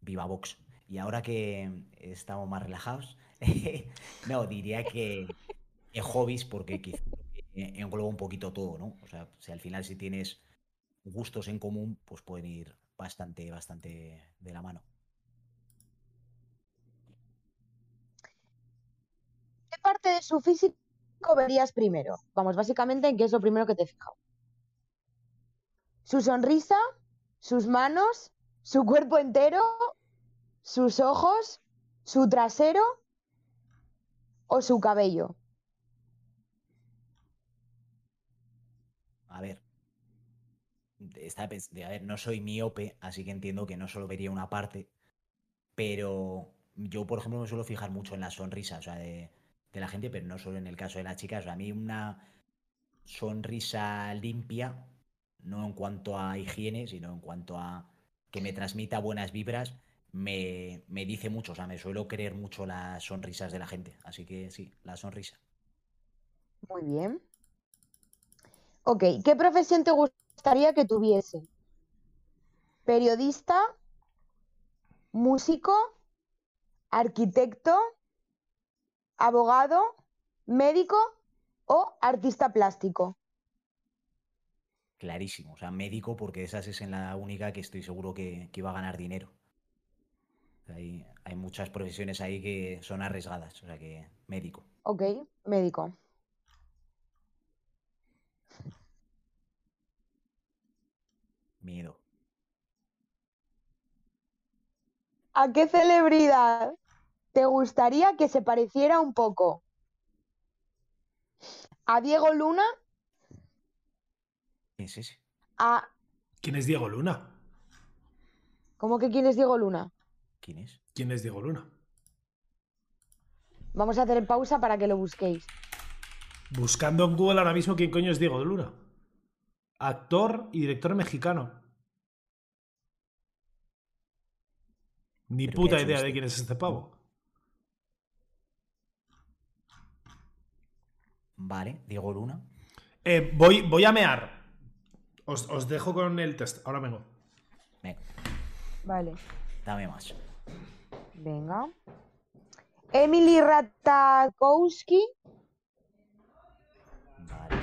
Viva Vox. Y ahora que estamos más relajados, no, diría que, que hobbies, porque quizá engloba un poquito todo, ¿no? O sea, si al final si tienes gustos en común, pues pueden ir bastante, bastante de la mano. ¿Qué parte de su físico verías primero? Vamos, básicamente, ¿en qué es lo primero que te fijado? ¿Su sonrisa? ¿Sus manos? ¿Su cuerpo entero? ¿Sus ojos? ¿Su trasero? ¿O su cabello? A ver. De- a ver, no soy miope, así que entiendo que no solo vería una parte. Pero yo, por ejemplo, me suelo fijar mucho en la sonrisa, o sea, de, de la gente, pero no solo en el caso de las chicas. O sea, a mí una sonrisa limpia, no en cuanto a higiene, sino en cuanto a que me transmita buenas vibras, me, me dice mucho. O sea, me suelo creer mucho las sonrisas de la gente. Así que sí, la sonrisa. Muy bien. Ok, ¿qué profesión te gustaría que tuviese? ¿Periodista? ¿Músico? ¿Arquitecto? ¿Abogado? ¿Médico? ¿O artista plástico? Clarísimo. O sea, médico, porque esa es en la única que estoy seguro que, que iba a ganar dinero. Hay, hay muchas profesiones ahí que son arriesgadas. O sea que médico. Ok, médico. Miedo. ¿A qué celebridad te gustaría que se pareciera un poco? ¿A Diego Luna? ¿Quién es ese? ¿A... ¿Quién es Diego Luna? ¿Cómo que quién es Diego Luna? ¿Quién es? ¿Quién es Diego Luna? Vamos a hacer pausa para que lo busquéis. Buscando en Google ahora mismo quién coño es Diego Luna. Actor y director mexicano. Ni ¿Pero qué ha puta idea de este? quién es este pavo. Vale, Diego Luna. Eh, voy, voy a mear. Os, os dejo con el test. Ahora vengo. Venga, Vale, dame más. venga. Emily Ratajkowski, Vale.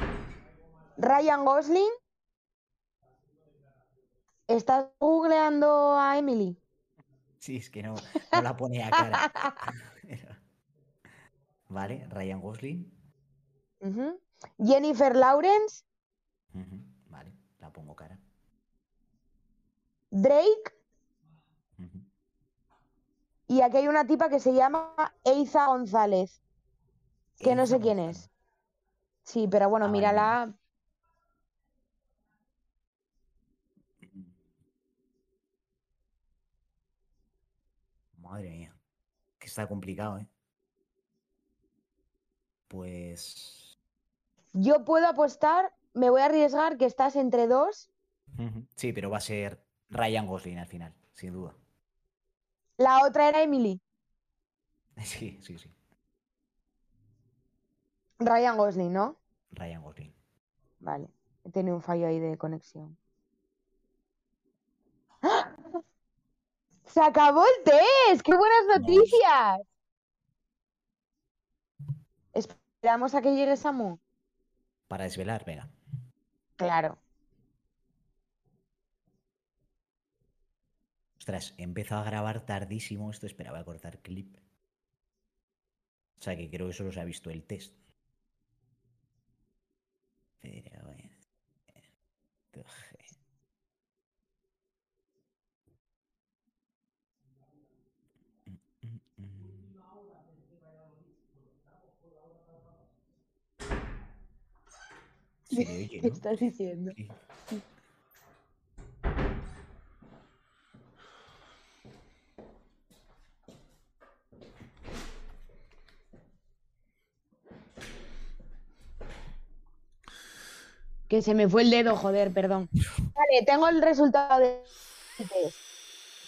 Ryan Gosling. ¿Estás googleando a Emily? Sí, es que no, no la pone a cara. Vale, Ryan Gosling. Jennifer Lawrence, pongo cara. Drake y aquí hay una tipa que se llama Eiza González, que no sé quién es. Sí, pero bueno, Ah, vale, mírala. Madre mía. Que está complicado, ¿eh? Pues. Yo puedo apostar, me voy a arriesgar que estás entre dos. Sí, pero va a ser Ryan Gosling al final, sin duda. La otra era Emily, Sí, sí, sí. Ryan Gosling, ¿no? Ryan Gosling. Vale, he tenido un fallo ahí de conexión. ¡Ah! ¡Se acabó el test! ¡Qué buenas noticias! Esperamos a que llegue Samu. Para desvelar, venga. Claro. Ostras, he empezado a grabar tardísimo esto. Espera, voy a cortar clip. O sea que creo que solo se ha visto el test. Pero, bueno. Se le oye, ¿Qué ¿no? estás diciendo? Sí. Que se me fue el dedo, joder, perdón. Vale, tengo el resultado.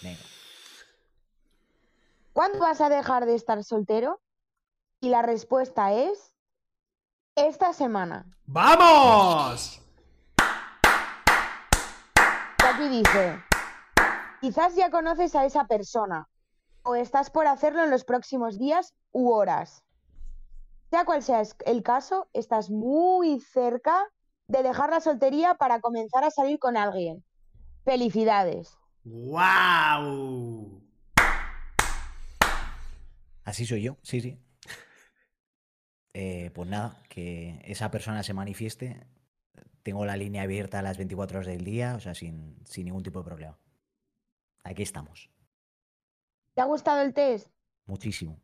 Venga. ¿Cuándo vas a dejar de estar soltero? Y la respuesta es esta semana. ¡Vamos! Y aquí dice, quizás ya conoces a esa persona o estás por hacerlo en los próximos días u horas. Sea cual sea el caso, estás muy cerca de dejar la soltería para comenzar a salir con alguien. Felicidades. ¡Wow! Así soy yo, sí, sí. Eh, pues nada, que esa persona se manifieste. Tengo la línea abierta a las 24 horas del día, o sea, sin, sin ningún tipo de problema. Aquí estamos. ¿Te ha gustado el test? Muchísimo.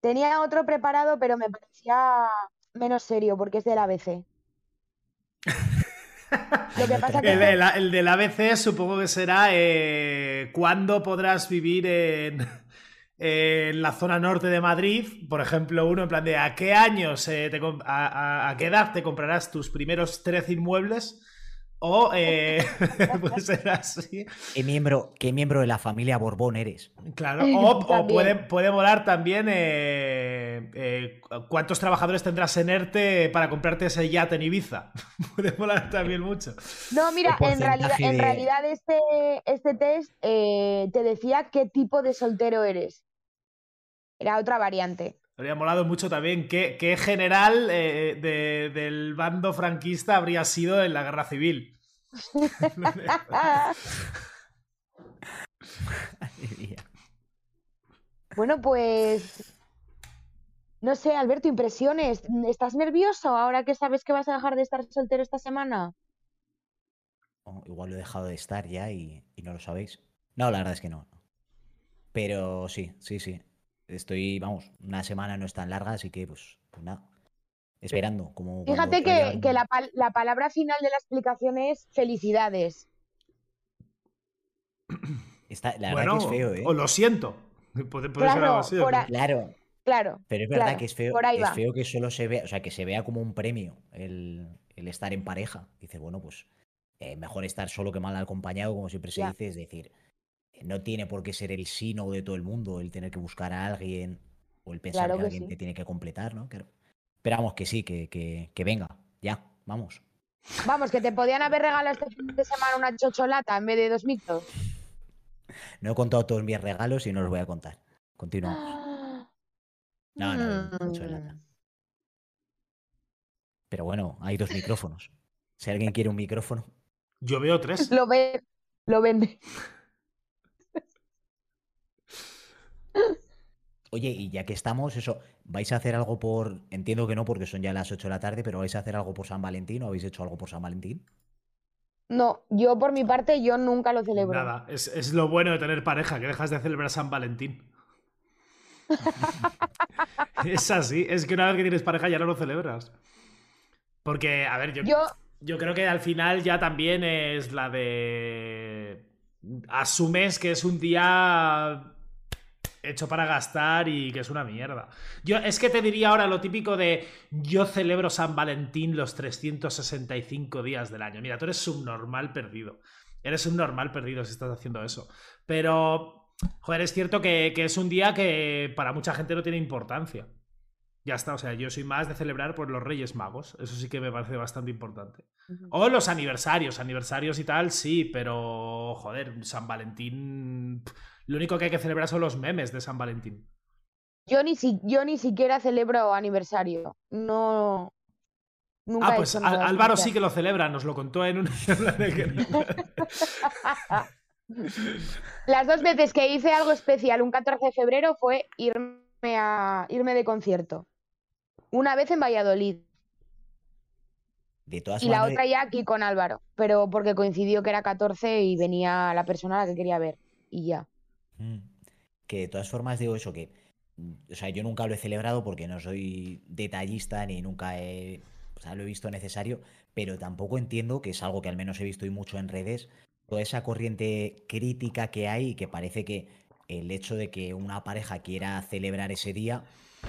Tenía otro preparado, pero me parecía menos serio porque es del ABC. Lo que pasa que El, del- el del ABC supongo que será eh, cuándo podrás vivir en, en la zona norte de Madrid. Por ejemplo, uno en plan de ¿a qué años, eh, te a, a- a qué edad te comprarás tus primeros tres inmuebles? O eh, puede ser así. ¿Qué miembro, ¿Qué miembro de la familia Borbón eres? Claro, o, puede, puede volar también eh, eh, cuántos trabajadores tendrás en ERTE para comprarte ese yate en Ibiza. puede volar también mucho. No, mira, ¿Qué en realidad, en realidad este, este test eh, te decía qué tipo de soltero eres. Era otra variante. Habría molado mucho también qué, qué general eh, de- del bando franquista habría sido en la guerra civil. Bueno, pues. No sé, Alberto, impresiones. ¿Estás nervioso ahora que sabes que vas a dejar de estar soltero esta semana? Oh, igual lo he dejado de estar ya y, y no lo sabéis. No, la verdad es que no. Pero sí, sí, sí. Estoy, vamos, una semana no es tan larga, así que pues, pues nada. Esperando, como Fíjate que, la, pal- la palabra final de la explicación es felicidades. Está, la verdad bueno, que es feo, ¿eh? o lo siento. Puede, puede ser Claro, algo así. a- Claro, Claro. pero es verdad claro, que es feo, es feo que solo se vea, o sea, que se vea como un premio el, el estar en pareja. Dice, bueno, pues eh, mejor estar solo que mal acompañado, como siempre se Ya. dice, es decir, no tiene por qué ser el sí no de todo el mundo, el tener que buscar a alguien o el pensar Claro que que alguien sí. te tiene que completar, ¿no? Claro. Esperamos que sí, que, que, que venga, ya, vamos. Vamos, que te podían haber regalado este fin de semana una chocholata en vez de dos mitos. No he contado todos mis regalos y no los voy a contar. Continuamos. No, no. Mm. Pero bueno, hay dos micrófonos. Si alguien quiere un micrófono, Yo veo tres. Lo ve, lo vende. Oye, y ya que estamos, eso, ¿vais a hacer algo por... Entiendo que no porque son ya las 8 de la tarde, pero ¿vais a hacer algo por San Valentín o habéis hecho algo por San Valentín? No, yo por mi parte, yo nunca lo celebro. Nada, es, es lo bueno de tener pareja, que dejas de celebrar San Valentín. es así, es que una vez que tienes pareja ya no lo celebras. Porque, a ver, yo, Yo, yo creo que al final ya también es la de... Asumes que es un día hecho para gastar y que es una mierda. Yo es que te diría ahora lo típico de yo celebro San Valentín los 365 días del año. Mira, tú eres subnormal perdido. Eres un normal perdido si estás haciendo eso. Pero, joder, es cierto que, que es un día que para mucha gente no tiene importancia. Ya está, o sea, yo soy más de celebrar por los Reyes Magos. Eso sí que me parece bastante importante. O los aniversarios, aniversarios y tal, sí, pero joder, San Valentín. pff, Lo único que hay que celebrar son los memes de San Valentín. yo, ni si, yo ni siquiera celebro aniversario. No. Nunca Ah, pues Al- Álvaro sí que lo celebra, nos lo contó en un. Las dos veces que hice algo especial un 14 de febrero fue irme a irme de concierto. Una vez en Valladolid De todas y la maneras, otra ya aquí con Álvaro, pero porque coincidió que era 14 y venía la persona a la que quería ver y ya. Mm. Que de todas formas digo eso, que o sea, yo nunca lo he celebrado porque no soy detallista ni nunca he, lo he visto necesario, pero tampoco entiendo, que es algo que al menos he visto y mucho en redes, toda esa corriente crítica que hay y que parece que el hecho de que una pareja quiera celebrar ese día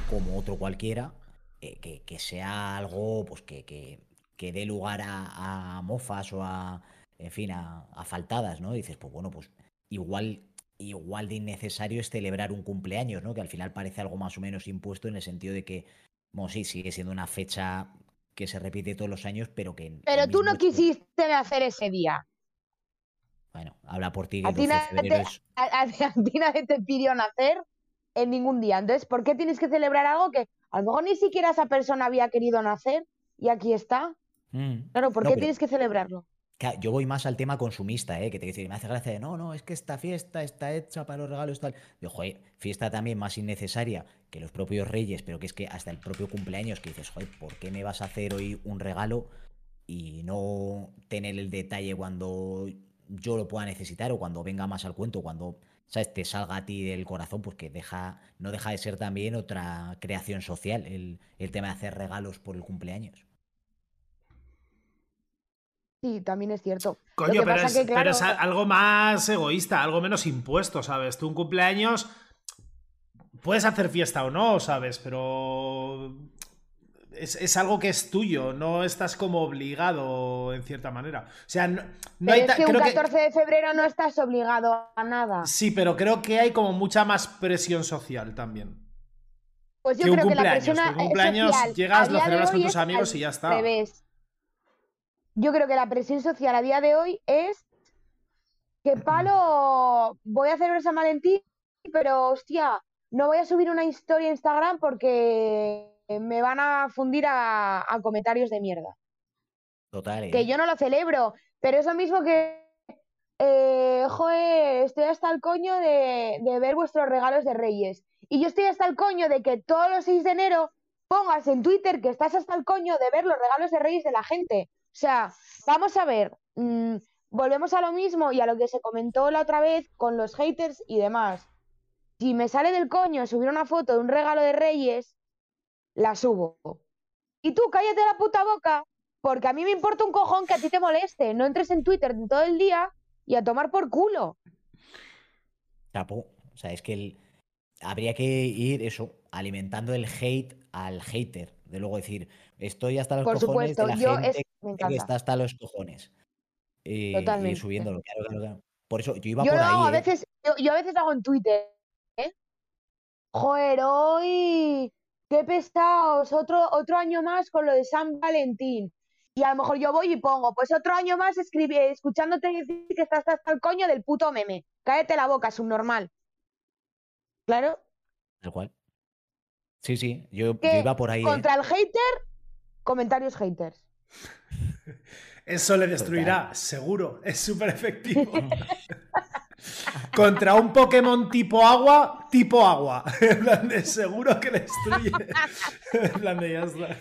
como otro cualquiera, eh, que, que sea algo pues que, que, que dé lugar a, mofas o a, en fin, a faltadas, ¿no? dices, pues bueno, pues igual igual de innecesario es celebrar un cumpleaños, ¿no? Que al final parece algo más o menos impuesto en el sentido de que, bueno, sí, sigue siendo una fecha que se repite todos los años, pero que... Pero tú no quisiste hacer ese día. Bueno, habla por ti que A ti 12 de nadie febrero te- es... A, a- a ti nadie te pidió nacer en ningún día. Entonces, ¿por qué tienes que celebrar algo que a lo mejor ni siquiera esa persona había querido nacer y aquí está? Mm. Claro, ¿por No, qué pero- tienes que celebrarlo? Yo voy más al tema consumista, ¿eh? que te que me hace gracia de no, no, es que esta fiesta está hecha para los regalos tal. Digo, joder, fiesta también más innecesaria que los propios reyes, pero que es que hasta el propio cumpleaños que dices, joder, ¿por qué me vas a hacer hoy un regalo y no tener el detalle cuando yo lo pueda necesitar o cuando venga más al cuento, cuando ¿sabes? te salga a ti del corazón, pues que deja, no deja de ser también otra creación social, el, el tema de hacer regalos por el cumpleaños. Sí, también es cierto. Coño, pero es, que, pero claro, es a- algo más egoísta, algo menos impuesto, ¿sabes? Tú un cumpleaños puedes hacer fiesta o no, ¿sabes? Pero es, es algo que es tuyo, no estás como obligado en cierta manera. O sea, no, no hay es que un creo que- 14 de febrero no estás obligado a nada. Sí, pero creo que hay como mucha más presión social también. Pues yo que un creo que la persona que un cumpleaños social llegas, lo celebras con tus amigos y ya está. revés. Yo creo que la presión social a día de hoy es que palo, voy a celebrar San Valentín, pero hostia, no voy a subir una historia a Instagram porque me van a fundir a, a comentarios de mierda. Total, ¿eh? Que yo no lo celebro, pero es lo mismo que, eh, joder, estoy hasta el coño de, de ver vuestros regalos de Reyes. Y yo estoy hasta el coño de que todos los 6 de enero pongas en Twitter que estás hasta el coño de ver los regalos de Reyes de la gente. O sea, vamos a ver, mm, volvemos a lo mismo y a lo que se comentó la otra vez con los haters y demás. Si me sale del coño subir una foto de un regalo de Reyes, la subo. Y tú cállate la puta boca, porque a mí me importa un cojón que a ti te moleste. No entres en Twitter todo el día y a tomar por culo. Chapo. O sea, es que habría que ir eso, alimentando el hate al hater. De luego decir, estoy hasta los Por cojones supuesto, de la yo gente es, me que encanta. está hasta los cojones. Y, y ir Totalmente. subiéndolo, claro, claro, claro. Por eso yo iba Yo por lo hago a ahí, ¿eh? veces, yo, yo a veces hago en Twitter, ¿eh? Joder, hoy, qué pesados, otro, otro año más con lo de San Valentín. Y a lo mejor yo voy y pongo, pues otro año más escribí, escuchándote decir que estás hasta el coño del puto meme. Cállate la boca, subnormal. Claro, Tal cual. Sí, sí, yo, yo iba por ahí, ¿eh? contra el hater, comentarios haters. Eso le destruirá, seguro. Es súper efectivo. Contra un Pokémon tipo agua, tipo agua. En plan de seguro que le destruye. En plan de ya está.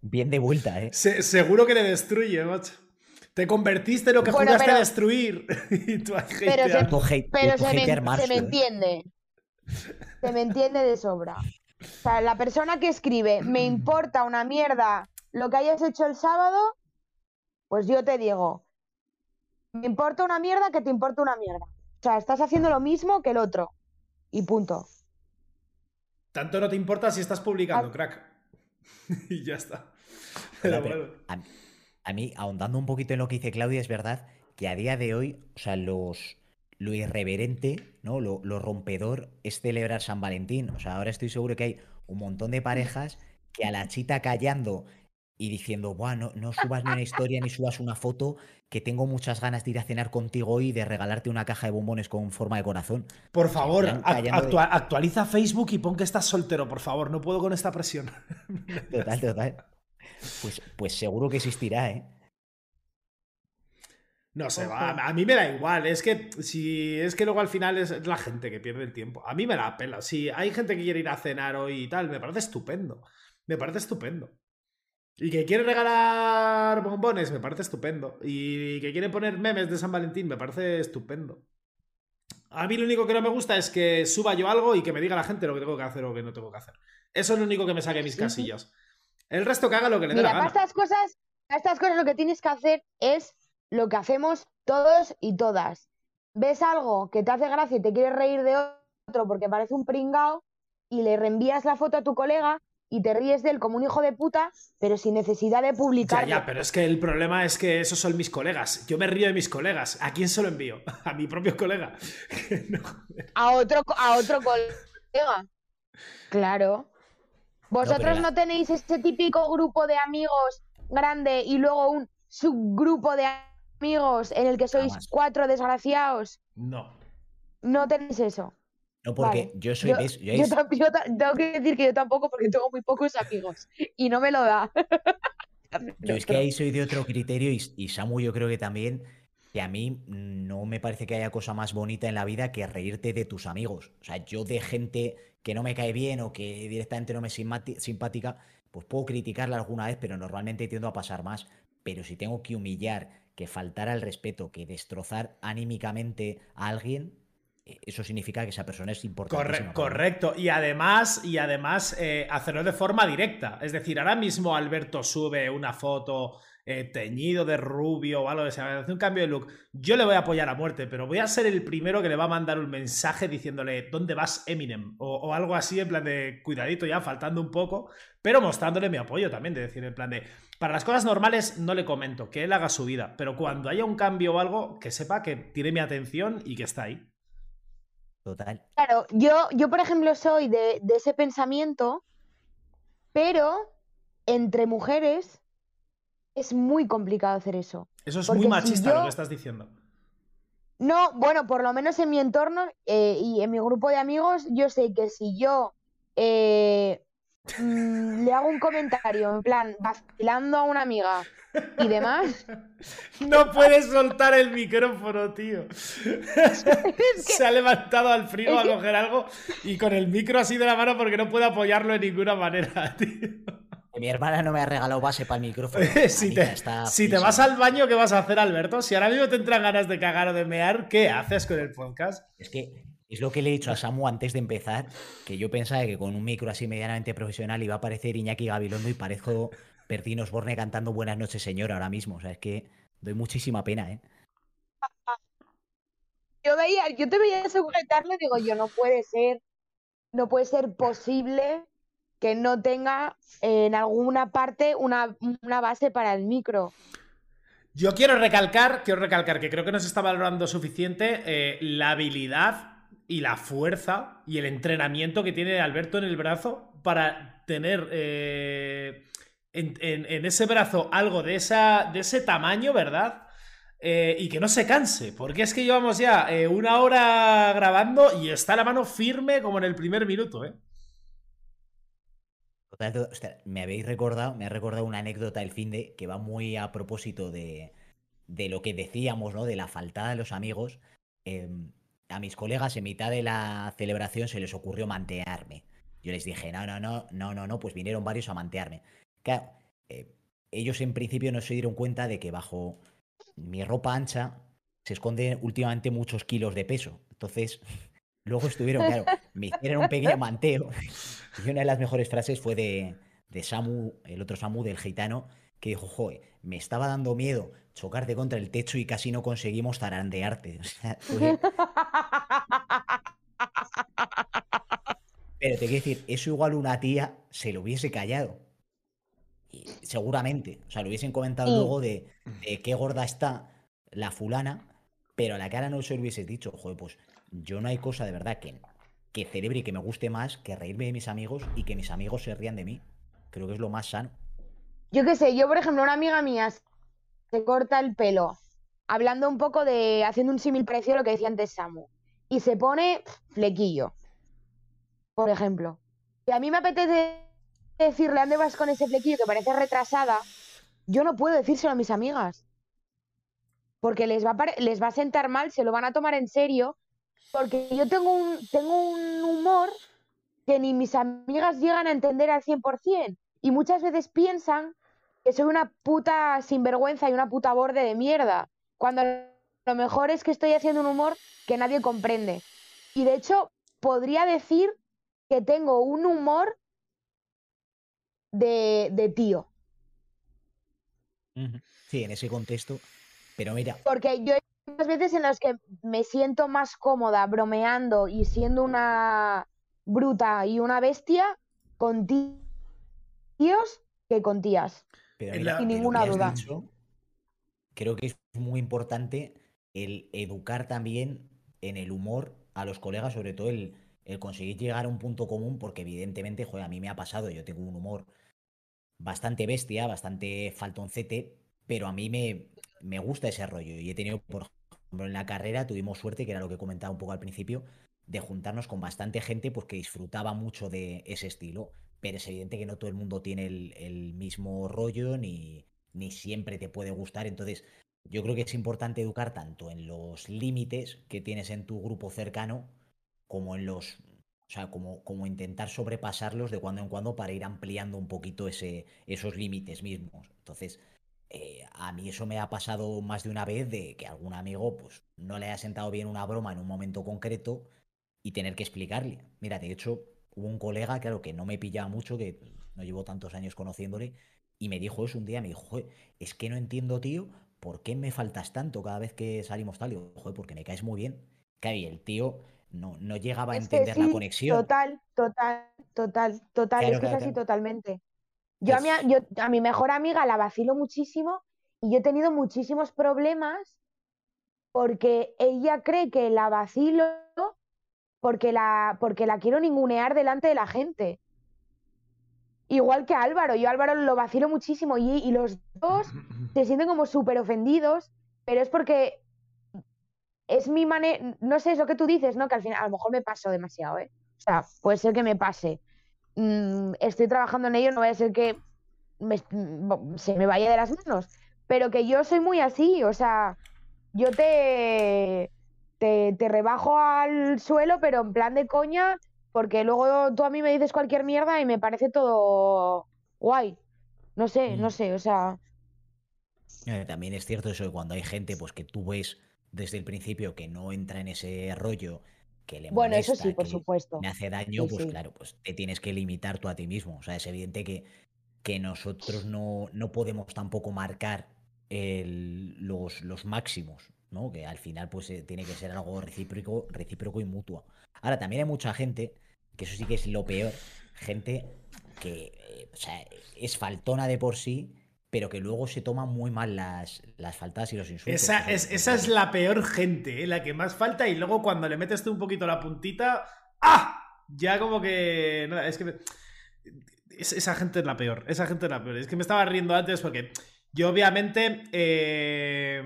Bien de vuelta, ¿eh? Se- seguro que le destruye, macho. Te convertiste en lo que Bueno, juraste pero- destruir. y tú has Pero se- Pero se me, se me ¿eh? entiende. Se me entiende de sobra. O sea, la persona que escribe, me importa una mierda lo que hayas hecho el sábado, pues yo te digo, me importa una mierda que te importa una mierda. O sea, estás haciendo lo mismo que el otro. Y punto. Tanto no te importa si estás publicando, Ah. crack. y ya está. Hola, Pero pero bueno. a, a mí, ahondando un poquito en lo que dice Claudia, es verdad que a día de hoy, o sea, los, lo irreverente, ¿no? Lo, lo rompedor es celebrar San Valentín. O sea, ahora estoy seguro que hay un montón de parejas que a la chita callando y diciendo, Buah, no, no subas ni una historia ni subas una foto, que tengo muchas ganas de ir a cenar contigo hoy y de regalarte una caja de bombones con forma de corazón. Por favor, de- actualiza Facebook y pon que estás soltero, por favor. No puedo con esta presión. Total, total. Pues, pues seguro que existirá, ¿eh? No sé, va, a mí me da igual. Es que si es que luego al final es la gente que pierde el tiempo. A mí me la pela. Si hay gente que quiere ir a cenar hoy y tal, me parece estupendo. Me parece estupendo. Y que quiere regalar bombones, me parece estupendo. Y que quiere poner memes de San Valentín, me parece estupendo. A mí lo único que no me gusta es que suba yo algo y que me diga la gente lo que tengo que hacer o lo que no tengo que hacer. Eso es lo único que me saque mis casillas. El resto que haga lo que le dé Mira, la para estas cosas, para estas cosas lo que tienes que hacer es lo que hacemos todos y todas. Ves algo que te hace gracia y te quieres reír de otro porque parece un pringao y le reenvías la foto a tu colega y te ríes de él como un hijo de puta, pero sin necesidad de Ya, publicarlo. ya, pero es que el problema es que esos son mis colegas. Yo me río de mis colegas. ¿A quién se lo envío? A mi propio colega. No. A otro, a otro colega. Claro. Vosotros la- no tenéis ese típico grupo de amigos grande y luego un subgrupo de amigos en el que sois Jamás. cuatro desgraciados. no. No tenéis eso. No, porque Vale. yo soy. Yo, ¿ves? Yo yo es- tam- yo ta- tengo que decir que yo tampoco porque tengo muy pocos amigos y no me lo da. Yo es que ahí soy de otro criterio y, y Samu yo creo que también, que a mí no me parece que haya cosa más bonita en la vida que reírte de tus amigos. O sea, yo de gente que no me cae bien o que directamente no me es simpática, pues puedo criticarla alguna vez, pero normalmente tiendo a pasar más. Pero si tengo que humillar, que faltar al respeto, que destrozar anímicamente a alguien, eh, eso significa que esa persona es importante. Corre- correcto. Y además, y además eh, hacerlo de forma directa. Es decir, ahora mismo Alberto sube una foto eh, teñido de rubio o algo que se hace un cambio de look. Yo le voy a apoyar a muerte, pero voy a ser el primero que le va a mandar un mensaje diciéndole ¿Dónde vas, Eminem? O, o algo así, en plan de cuidadito ya, faltando un poco, pero mostrándole mi apoyo también, de decir, en plan de. Para las cosas normales no le comento, que él haga su vida, pero cuando haya un cambio o algo, que sepa que tiene mi atención y que está ahí. Total. Claro, yo, yo por ejemplo soy de, de ese pensamiento, pero entre mujeres es muy complicado hacer eso. Eso es Porque muy si machista lo que estás diciendo. No, bueno, por lo menos en mi entorno eh, y en mi grupo de amigos, yo sé que si yo eh, mm, le hago un comentario en plan vacilando a una amiga y demás, No puedes soltar el micrófono, tío. Se ha levantado al frío a coger algo y con el micro así de la mano porque no puede apoyarlo de ninguna manera, tío. Mi hermana no me ha regalado base para el micrófono. si te, está si te vas al baño, ¿qué vas a hacer, Alberto? Si ahora mismo te entran ganas de cagar o de mear, ¿qué haces con el podcast? Es que es lo que le he dicho a Samu antes de empezar, que yo pensaba que con un micro así medianamente profesional iba a aparecer Iñaki Gabilondo y parezco Bertín Osborne cantando Buenas noches, señor, ahora mismo. O sea, es que doy muchísima pena, ¿eh? yo veía, yo te veía sujetarlo y digo, yo no puede ser, no puede ser posible que no tenga en alguna parte una, una base para el micro. Yo quiero recalcar, quiero recalcar que creo que no se está valorando suficiente eh, la habilidad y la fuerza y el entrenamiento que tiene Alberto en el brazo para tener eh, en, ese brazo algo de, esa, de ese tamaño, ¿verdad? Eh, y que no se canse, porque es que llevamos ya eh, una hora grabando y está la mano firme como en el primer minuto, ¿eh? Me habéis recordado, me ha recordado una anécdota del fin de que va muy a propósito de, de lo que decíamos, ¿no? De la faltada de los amigos. A mis colegas en mitad de la celebración se les ocurrió mantearme. Yo les dije, no, no, no, no, no, no, pues vinieron varios a mantearme. Claro, eh, ellos en principio no se dieron cuenta de que bajo mi ropa ancha se esconde últimamente muchos kilos de peso. Entonces, luego estuvieron, claro, me hicieron un pequeño manteo. Y una de las mejores frases fue de, de Samu, el otro Samu del gitano, que dijo, joder, me estaba dando miedo chocarte contra el techo y casi no conseguimos zarandearte. O sea, fue- Pero te quiero decir, eso igual una tía se lo hubiese callado. Y seguramente. O sea, lo hubiesen comentado Sí. luego de, de qué gorda está la fulana, pero a la cara no se lo hubiese dicho, joder, pues yo no hay cosa de verdad que, que celebre y que me guste más que reírme de mis amigos y que mis amigos se rían de mí. Creo que es lo más sano. Yo qué sé, yo por ejemplo, una amiga mía se corta el pelo, hablando un poco de, haciendo un símil parecido a lo que decía antes Samu, y se pone flequillo, por ejemplo. Y a mí me apetece decirle, ¿dónde vas con ese flequillo que parece retrasada? Yo no puedo decírselo a mis amigas. Porque les va a, les va a sentar mal, se lo van a tomar en serio, porque yo tengo un, tengo un humor que ni mis amigas llegan a entender al 100%. Y muchas veces piensan que soy una puta sinvergüenza y una puta borde de mierda. Cuando lo mejor es que estoy haciendo un humor que nadie comprende. Y de hecho, podría decir que tengo un humor de, de tío. Sí, en ese contexto. Pero mira, Porque yo hay muchas veces en las que me siento más cómoda bromeando y siendo una bruta y una bestia con tíos que con tías. Pero En la- Sin ninguna duda. dicho, creo que es muy importante el educar también en el humor a los colegas, sobre todo el, el conseguir llegar a un punto común, porque evidentemente, joder, a mí me ha pasado, yo tengo un humor bastante bestia, bastante faltoncete, pero a mí me, me gusta ese rollo. Y he tenido, por ejemplo, en la carrera tuvimos suerte, que era lo que comentaba un poco al principio, de juntarnos con bastante gente pues, que disfrutaba mucho de ese estilo. Pero es evidente que no todo el mundo tiene el, mismo rollo, ni, ni siempre te puede gustar. Entonces, yo creo que es importante educar tanto en los límites que tienes en tu grupo cercano, como en los. O sea, como, como intentar sobrepasarlos de cuando en cuando para ir ampliando un poquito ese, esos límites mismos. Entonces, eh, a mí eso me ha pasado más de una vez de que algún amigo pues no le haya sentado bien una broma en un momento concreto y tener que explicarle. Mira, de hecho, hubo un colega, claro, que no me pillaba mucho, que no llevo tantos años conociéndole, y me dijo eso un día, me dijo, "Joder, es que no entiendo, tío, ¿por qué me faltas tanto cada vez que salimos tal? Y yo, joder, porque me caes muy bien. Claro, y el tío no, no llegaba a Es entender la conexión. Total, total, total, total. Claro, es que claro, es así claro. totalmente. Yo a, mi, a- Es- yo a mi mejor amiga la vacilo muchísimo y yo he tenido muchísimos problemas porque ella cree que la vacilo porque la, porque la quiero ningunear delante de la gente. Igual que Álvaro, yo Álvaro lo vacilo muchísimo y, y los dos se sienten como súper ofendidos, pero es porque es mi manera, no sé, es lo que tú dices, ¿no? Que al final a lo mejor me paso demasiado, ¿eh? O sea, puede ser que me pase. Mm, estoy trabajando en ello, no vaya a ser que mm, se me vaya de las manos, pero que yo soy muy así, o sea, yo te, te, te rebajo al suelo, pero en plan de coña, porque luego tú a mí me dices cualquier mierda y me parece todo guay. No sé, no Mm. sé, o sea, Eh, También es cierto eso de cuando hay gente pues que tú ves desde el principio que no entra en ese rollo, que le bueno, eso molesta, sí, por que supuesto. me hace daño, Sí, pues sí. claro, pues te tienes que limitar tú a ti mismo. O sea, es evidente que, que nosotros no, no podemos tampoco marcar el- los, los máximos, ¿no? Que al final pues eh, tiene que ser algo recíproco, recíproco y mutuo. Ahora, también hay mucha gente, que eso sí que es lo peor, gente que eh, o sea, es faltona de por sí, pero que luego se toman muy mal las, las faltas y los insultos. Esa es, esa es la peor gente, ¿eh? la que más falta. Y luego cuando le metes tú un poquito la puntita. ¡Ah! Ya como que. nada, es que. me- es- esa gente es la peor. Esa gente es la peor. Es que me estaba riendo antes porque yo, obviamente. eh,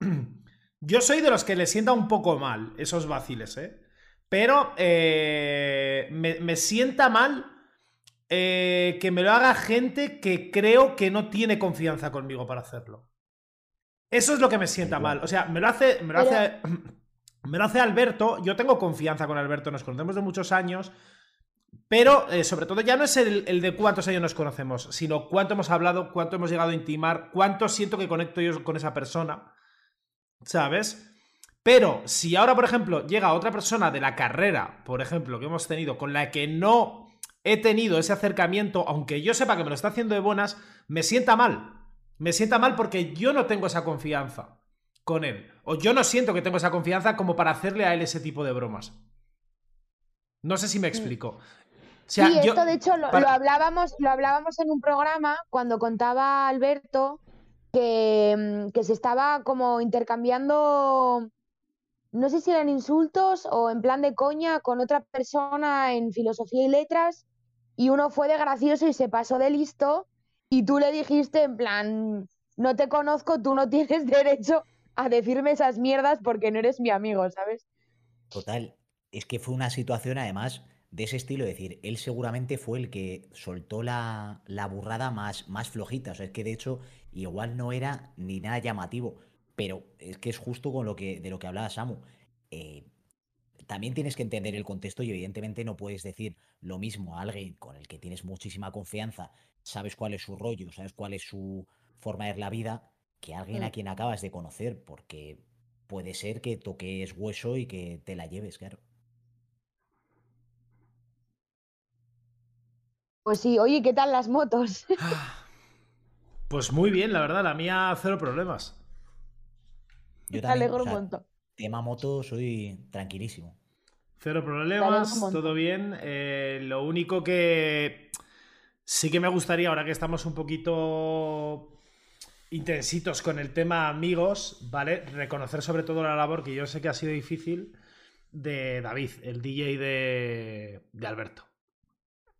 yo soy de los que le sienta un poco mal esos vaciles, ¿eh? Pero eh, me, me sienta mal eh, que me lo haga gente que creo que no tiene confianza conmigo para hacerlo. Eso es lo que me sienta mal. O sea, me lo hace. Me lo Pero- hace. Me lo hace Alberto. Yo tengo confianza con Alberto. Nos conocemos de muchos años. Pero eh, sobre todo ya no es el, el de cuántos años nos conocemos, sino cuánto hemos hablado, cuánto hemos llegado a intimar, cuánto siento que conecto yo con esa persona. ¿Sabes? Pero si ahora, por ejemplo, llega otra persona de la carrera, por ejemplo, que hemos tenido, con la que no he tenido ese acercamiento, aunque yo sepa que me lo está haciendo de buenas, me sienta mal. Me sienta mal porque yo no tengo esa confianza con él. O yo no siento que tengo esa confianza como para hacerle a él ese tipo de bromas. No sé si me explico. O sea, sí, yo- esto de hecho lo, para- lo hablábamos, lo hablábamos en un programa cuando contaba Alberto que, mm, que se estaba como intercambiando, no sé si eran insultos o en plan de coña con otra persona en filosofía y letras, y uno fue de gracioso y se pasó de listo, y tú le dijiste en plan, no te conozco, tú no tienes derecho a decirme esas mierdas porque no eres mi amigo, ¿sabes? Total, es que fue una situación además de ese estilo, es decir, él seguramente fue el que soltó la, la burrada más, más flojita, o sea, es que de hecho igual no era ni nada llamativo, pero es que es justo con lo que, de lo que hablaba Samu. Eh, también tienes que entender el contexto y evidentemente no puedes decir lo mismo a alguien con el que tienes muchísima confianza, sabes cuál es su rollo, sabes cuál es su forma de ver la vida, que a alguien a Mm. quien acabas de conocer, porque puede ser que toques hueso y que te la lleves, claro. Pues sí, oye, ¿qué tal las motos? Pues muy bien, la verdad, la mía cero problemas. Yo también, alegro o un montón. tema moto soy tranquilísimo. Cero problemas, todo bien. Eh, lo único que sí que me gustaría, ahora que estamos un poquito intensitos con el tema amigos, ¿vale? Reconocer sobre todo la labor que yo sé que ha sido difícil de David, el DJ de, de Alberto.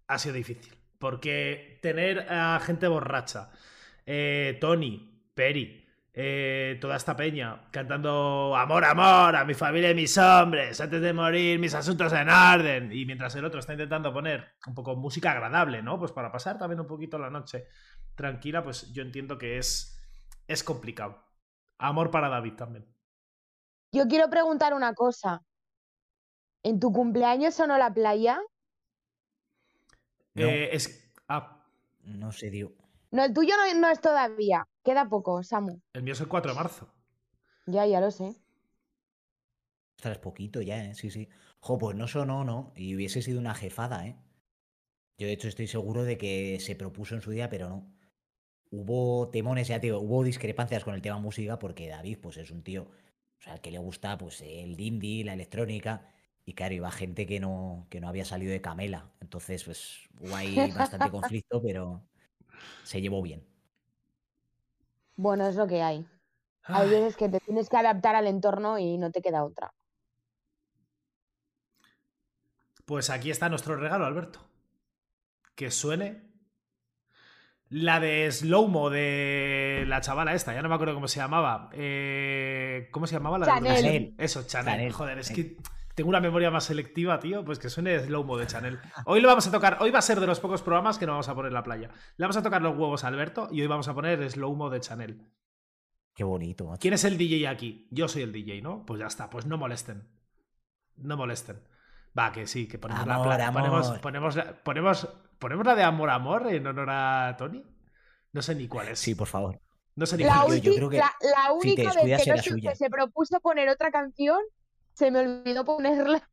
Ha sido difícil. Porque tener a gente borracha, eh, Tony, Peri, eh, toda esta peña cantando amor, amor, a mi familia y mis hombres, antes de morir, mis asuntos en orden. Y mientras el otro está intentando poner un poco música agradable, ¿no? Pues para pasar también un poquito la noche tranquila, pues yo entiendo que es, es complicado. Amor para David también. Yo quiero preguntar una cosa. ¿En tu cumpleaños sonó la playa? No, Eh, es. Ah, no se dio. No, el tuyo no, no es todavía. Queda poco, Samu. el mío es el 4 de marzo. Ya, ya lo sé. Ostras, poquito ya, ¿eh? Sí, sí. Jo, pues no sonó, ¿no? Y hubiese sido una jefada, ¿eh? Yo de hecho estoy seguro de que se propuso en su día, pero no. Hubo temones, ya te digo, hubo discrepancias con el tema música porque David, pues es un tío, o sea, al que le gusta, pues el indie, la electrónica, y claro, iba gente que no, que no había salido de Camela. Entonces, pues hubo ahí bastante conflicto, pero se llevó bien. Bueno, es lo que hay. Hay Ay, veces que te tienes que adaptar al entorno y no te queda otra. pues aquí está nuestro regalo, Alberto. Que suene la de Slowmo de la chavala esta, ya no me acuerdo cómo se llamaba. Eh, ¿Cómo se llamaba la del Chanel. Eso, Chanel. Chanel, Joder, es que tengo una memoria más selectiva, tío. Pues que suene Slowmo de Chanel. Hoy lo vamos a tocar. Hoy va a ser de los pocos programas que no vamos a poner en la playa. Le vamos a tocar los huevos a Alberto y hoy vamos a poner Slowmo de Chanel. Qué bonito, macho. ¿Quién es el DJ aquí? Yo soy el DJ, ¿no? Pues ya está, pues no molesten. No molesten. Va, que sí, que ponemos la Amor, pla- ponemos, amor. ponemos, la, ponemos, ponemos la de Amor Amor en honor a Tony. No sé ni cuál es. Sí, por favor. No sé ni La, cuál es. yo ulti- creo que la, la si única vez descuidas que, no se, se propuso poner otra canción, se me olvidó ponerla.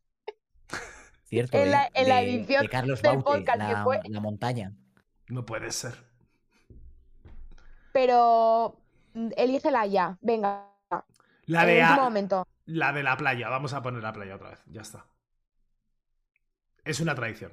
Cierto, En la- en la De- edición de Carlos del Baute, podcast que la, fue. la montaña. No puede ser. Pero mm, elígela ya. Venga. La en de, el a- momento. la de la playa. Vamos a poner la playa otra vez. Ya está. Es una tradición.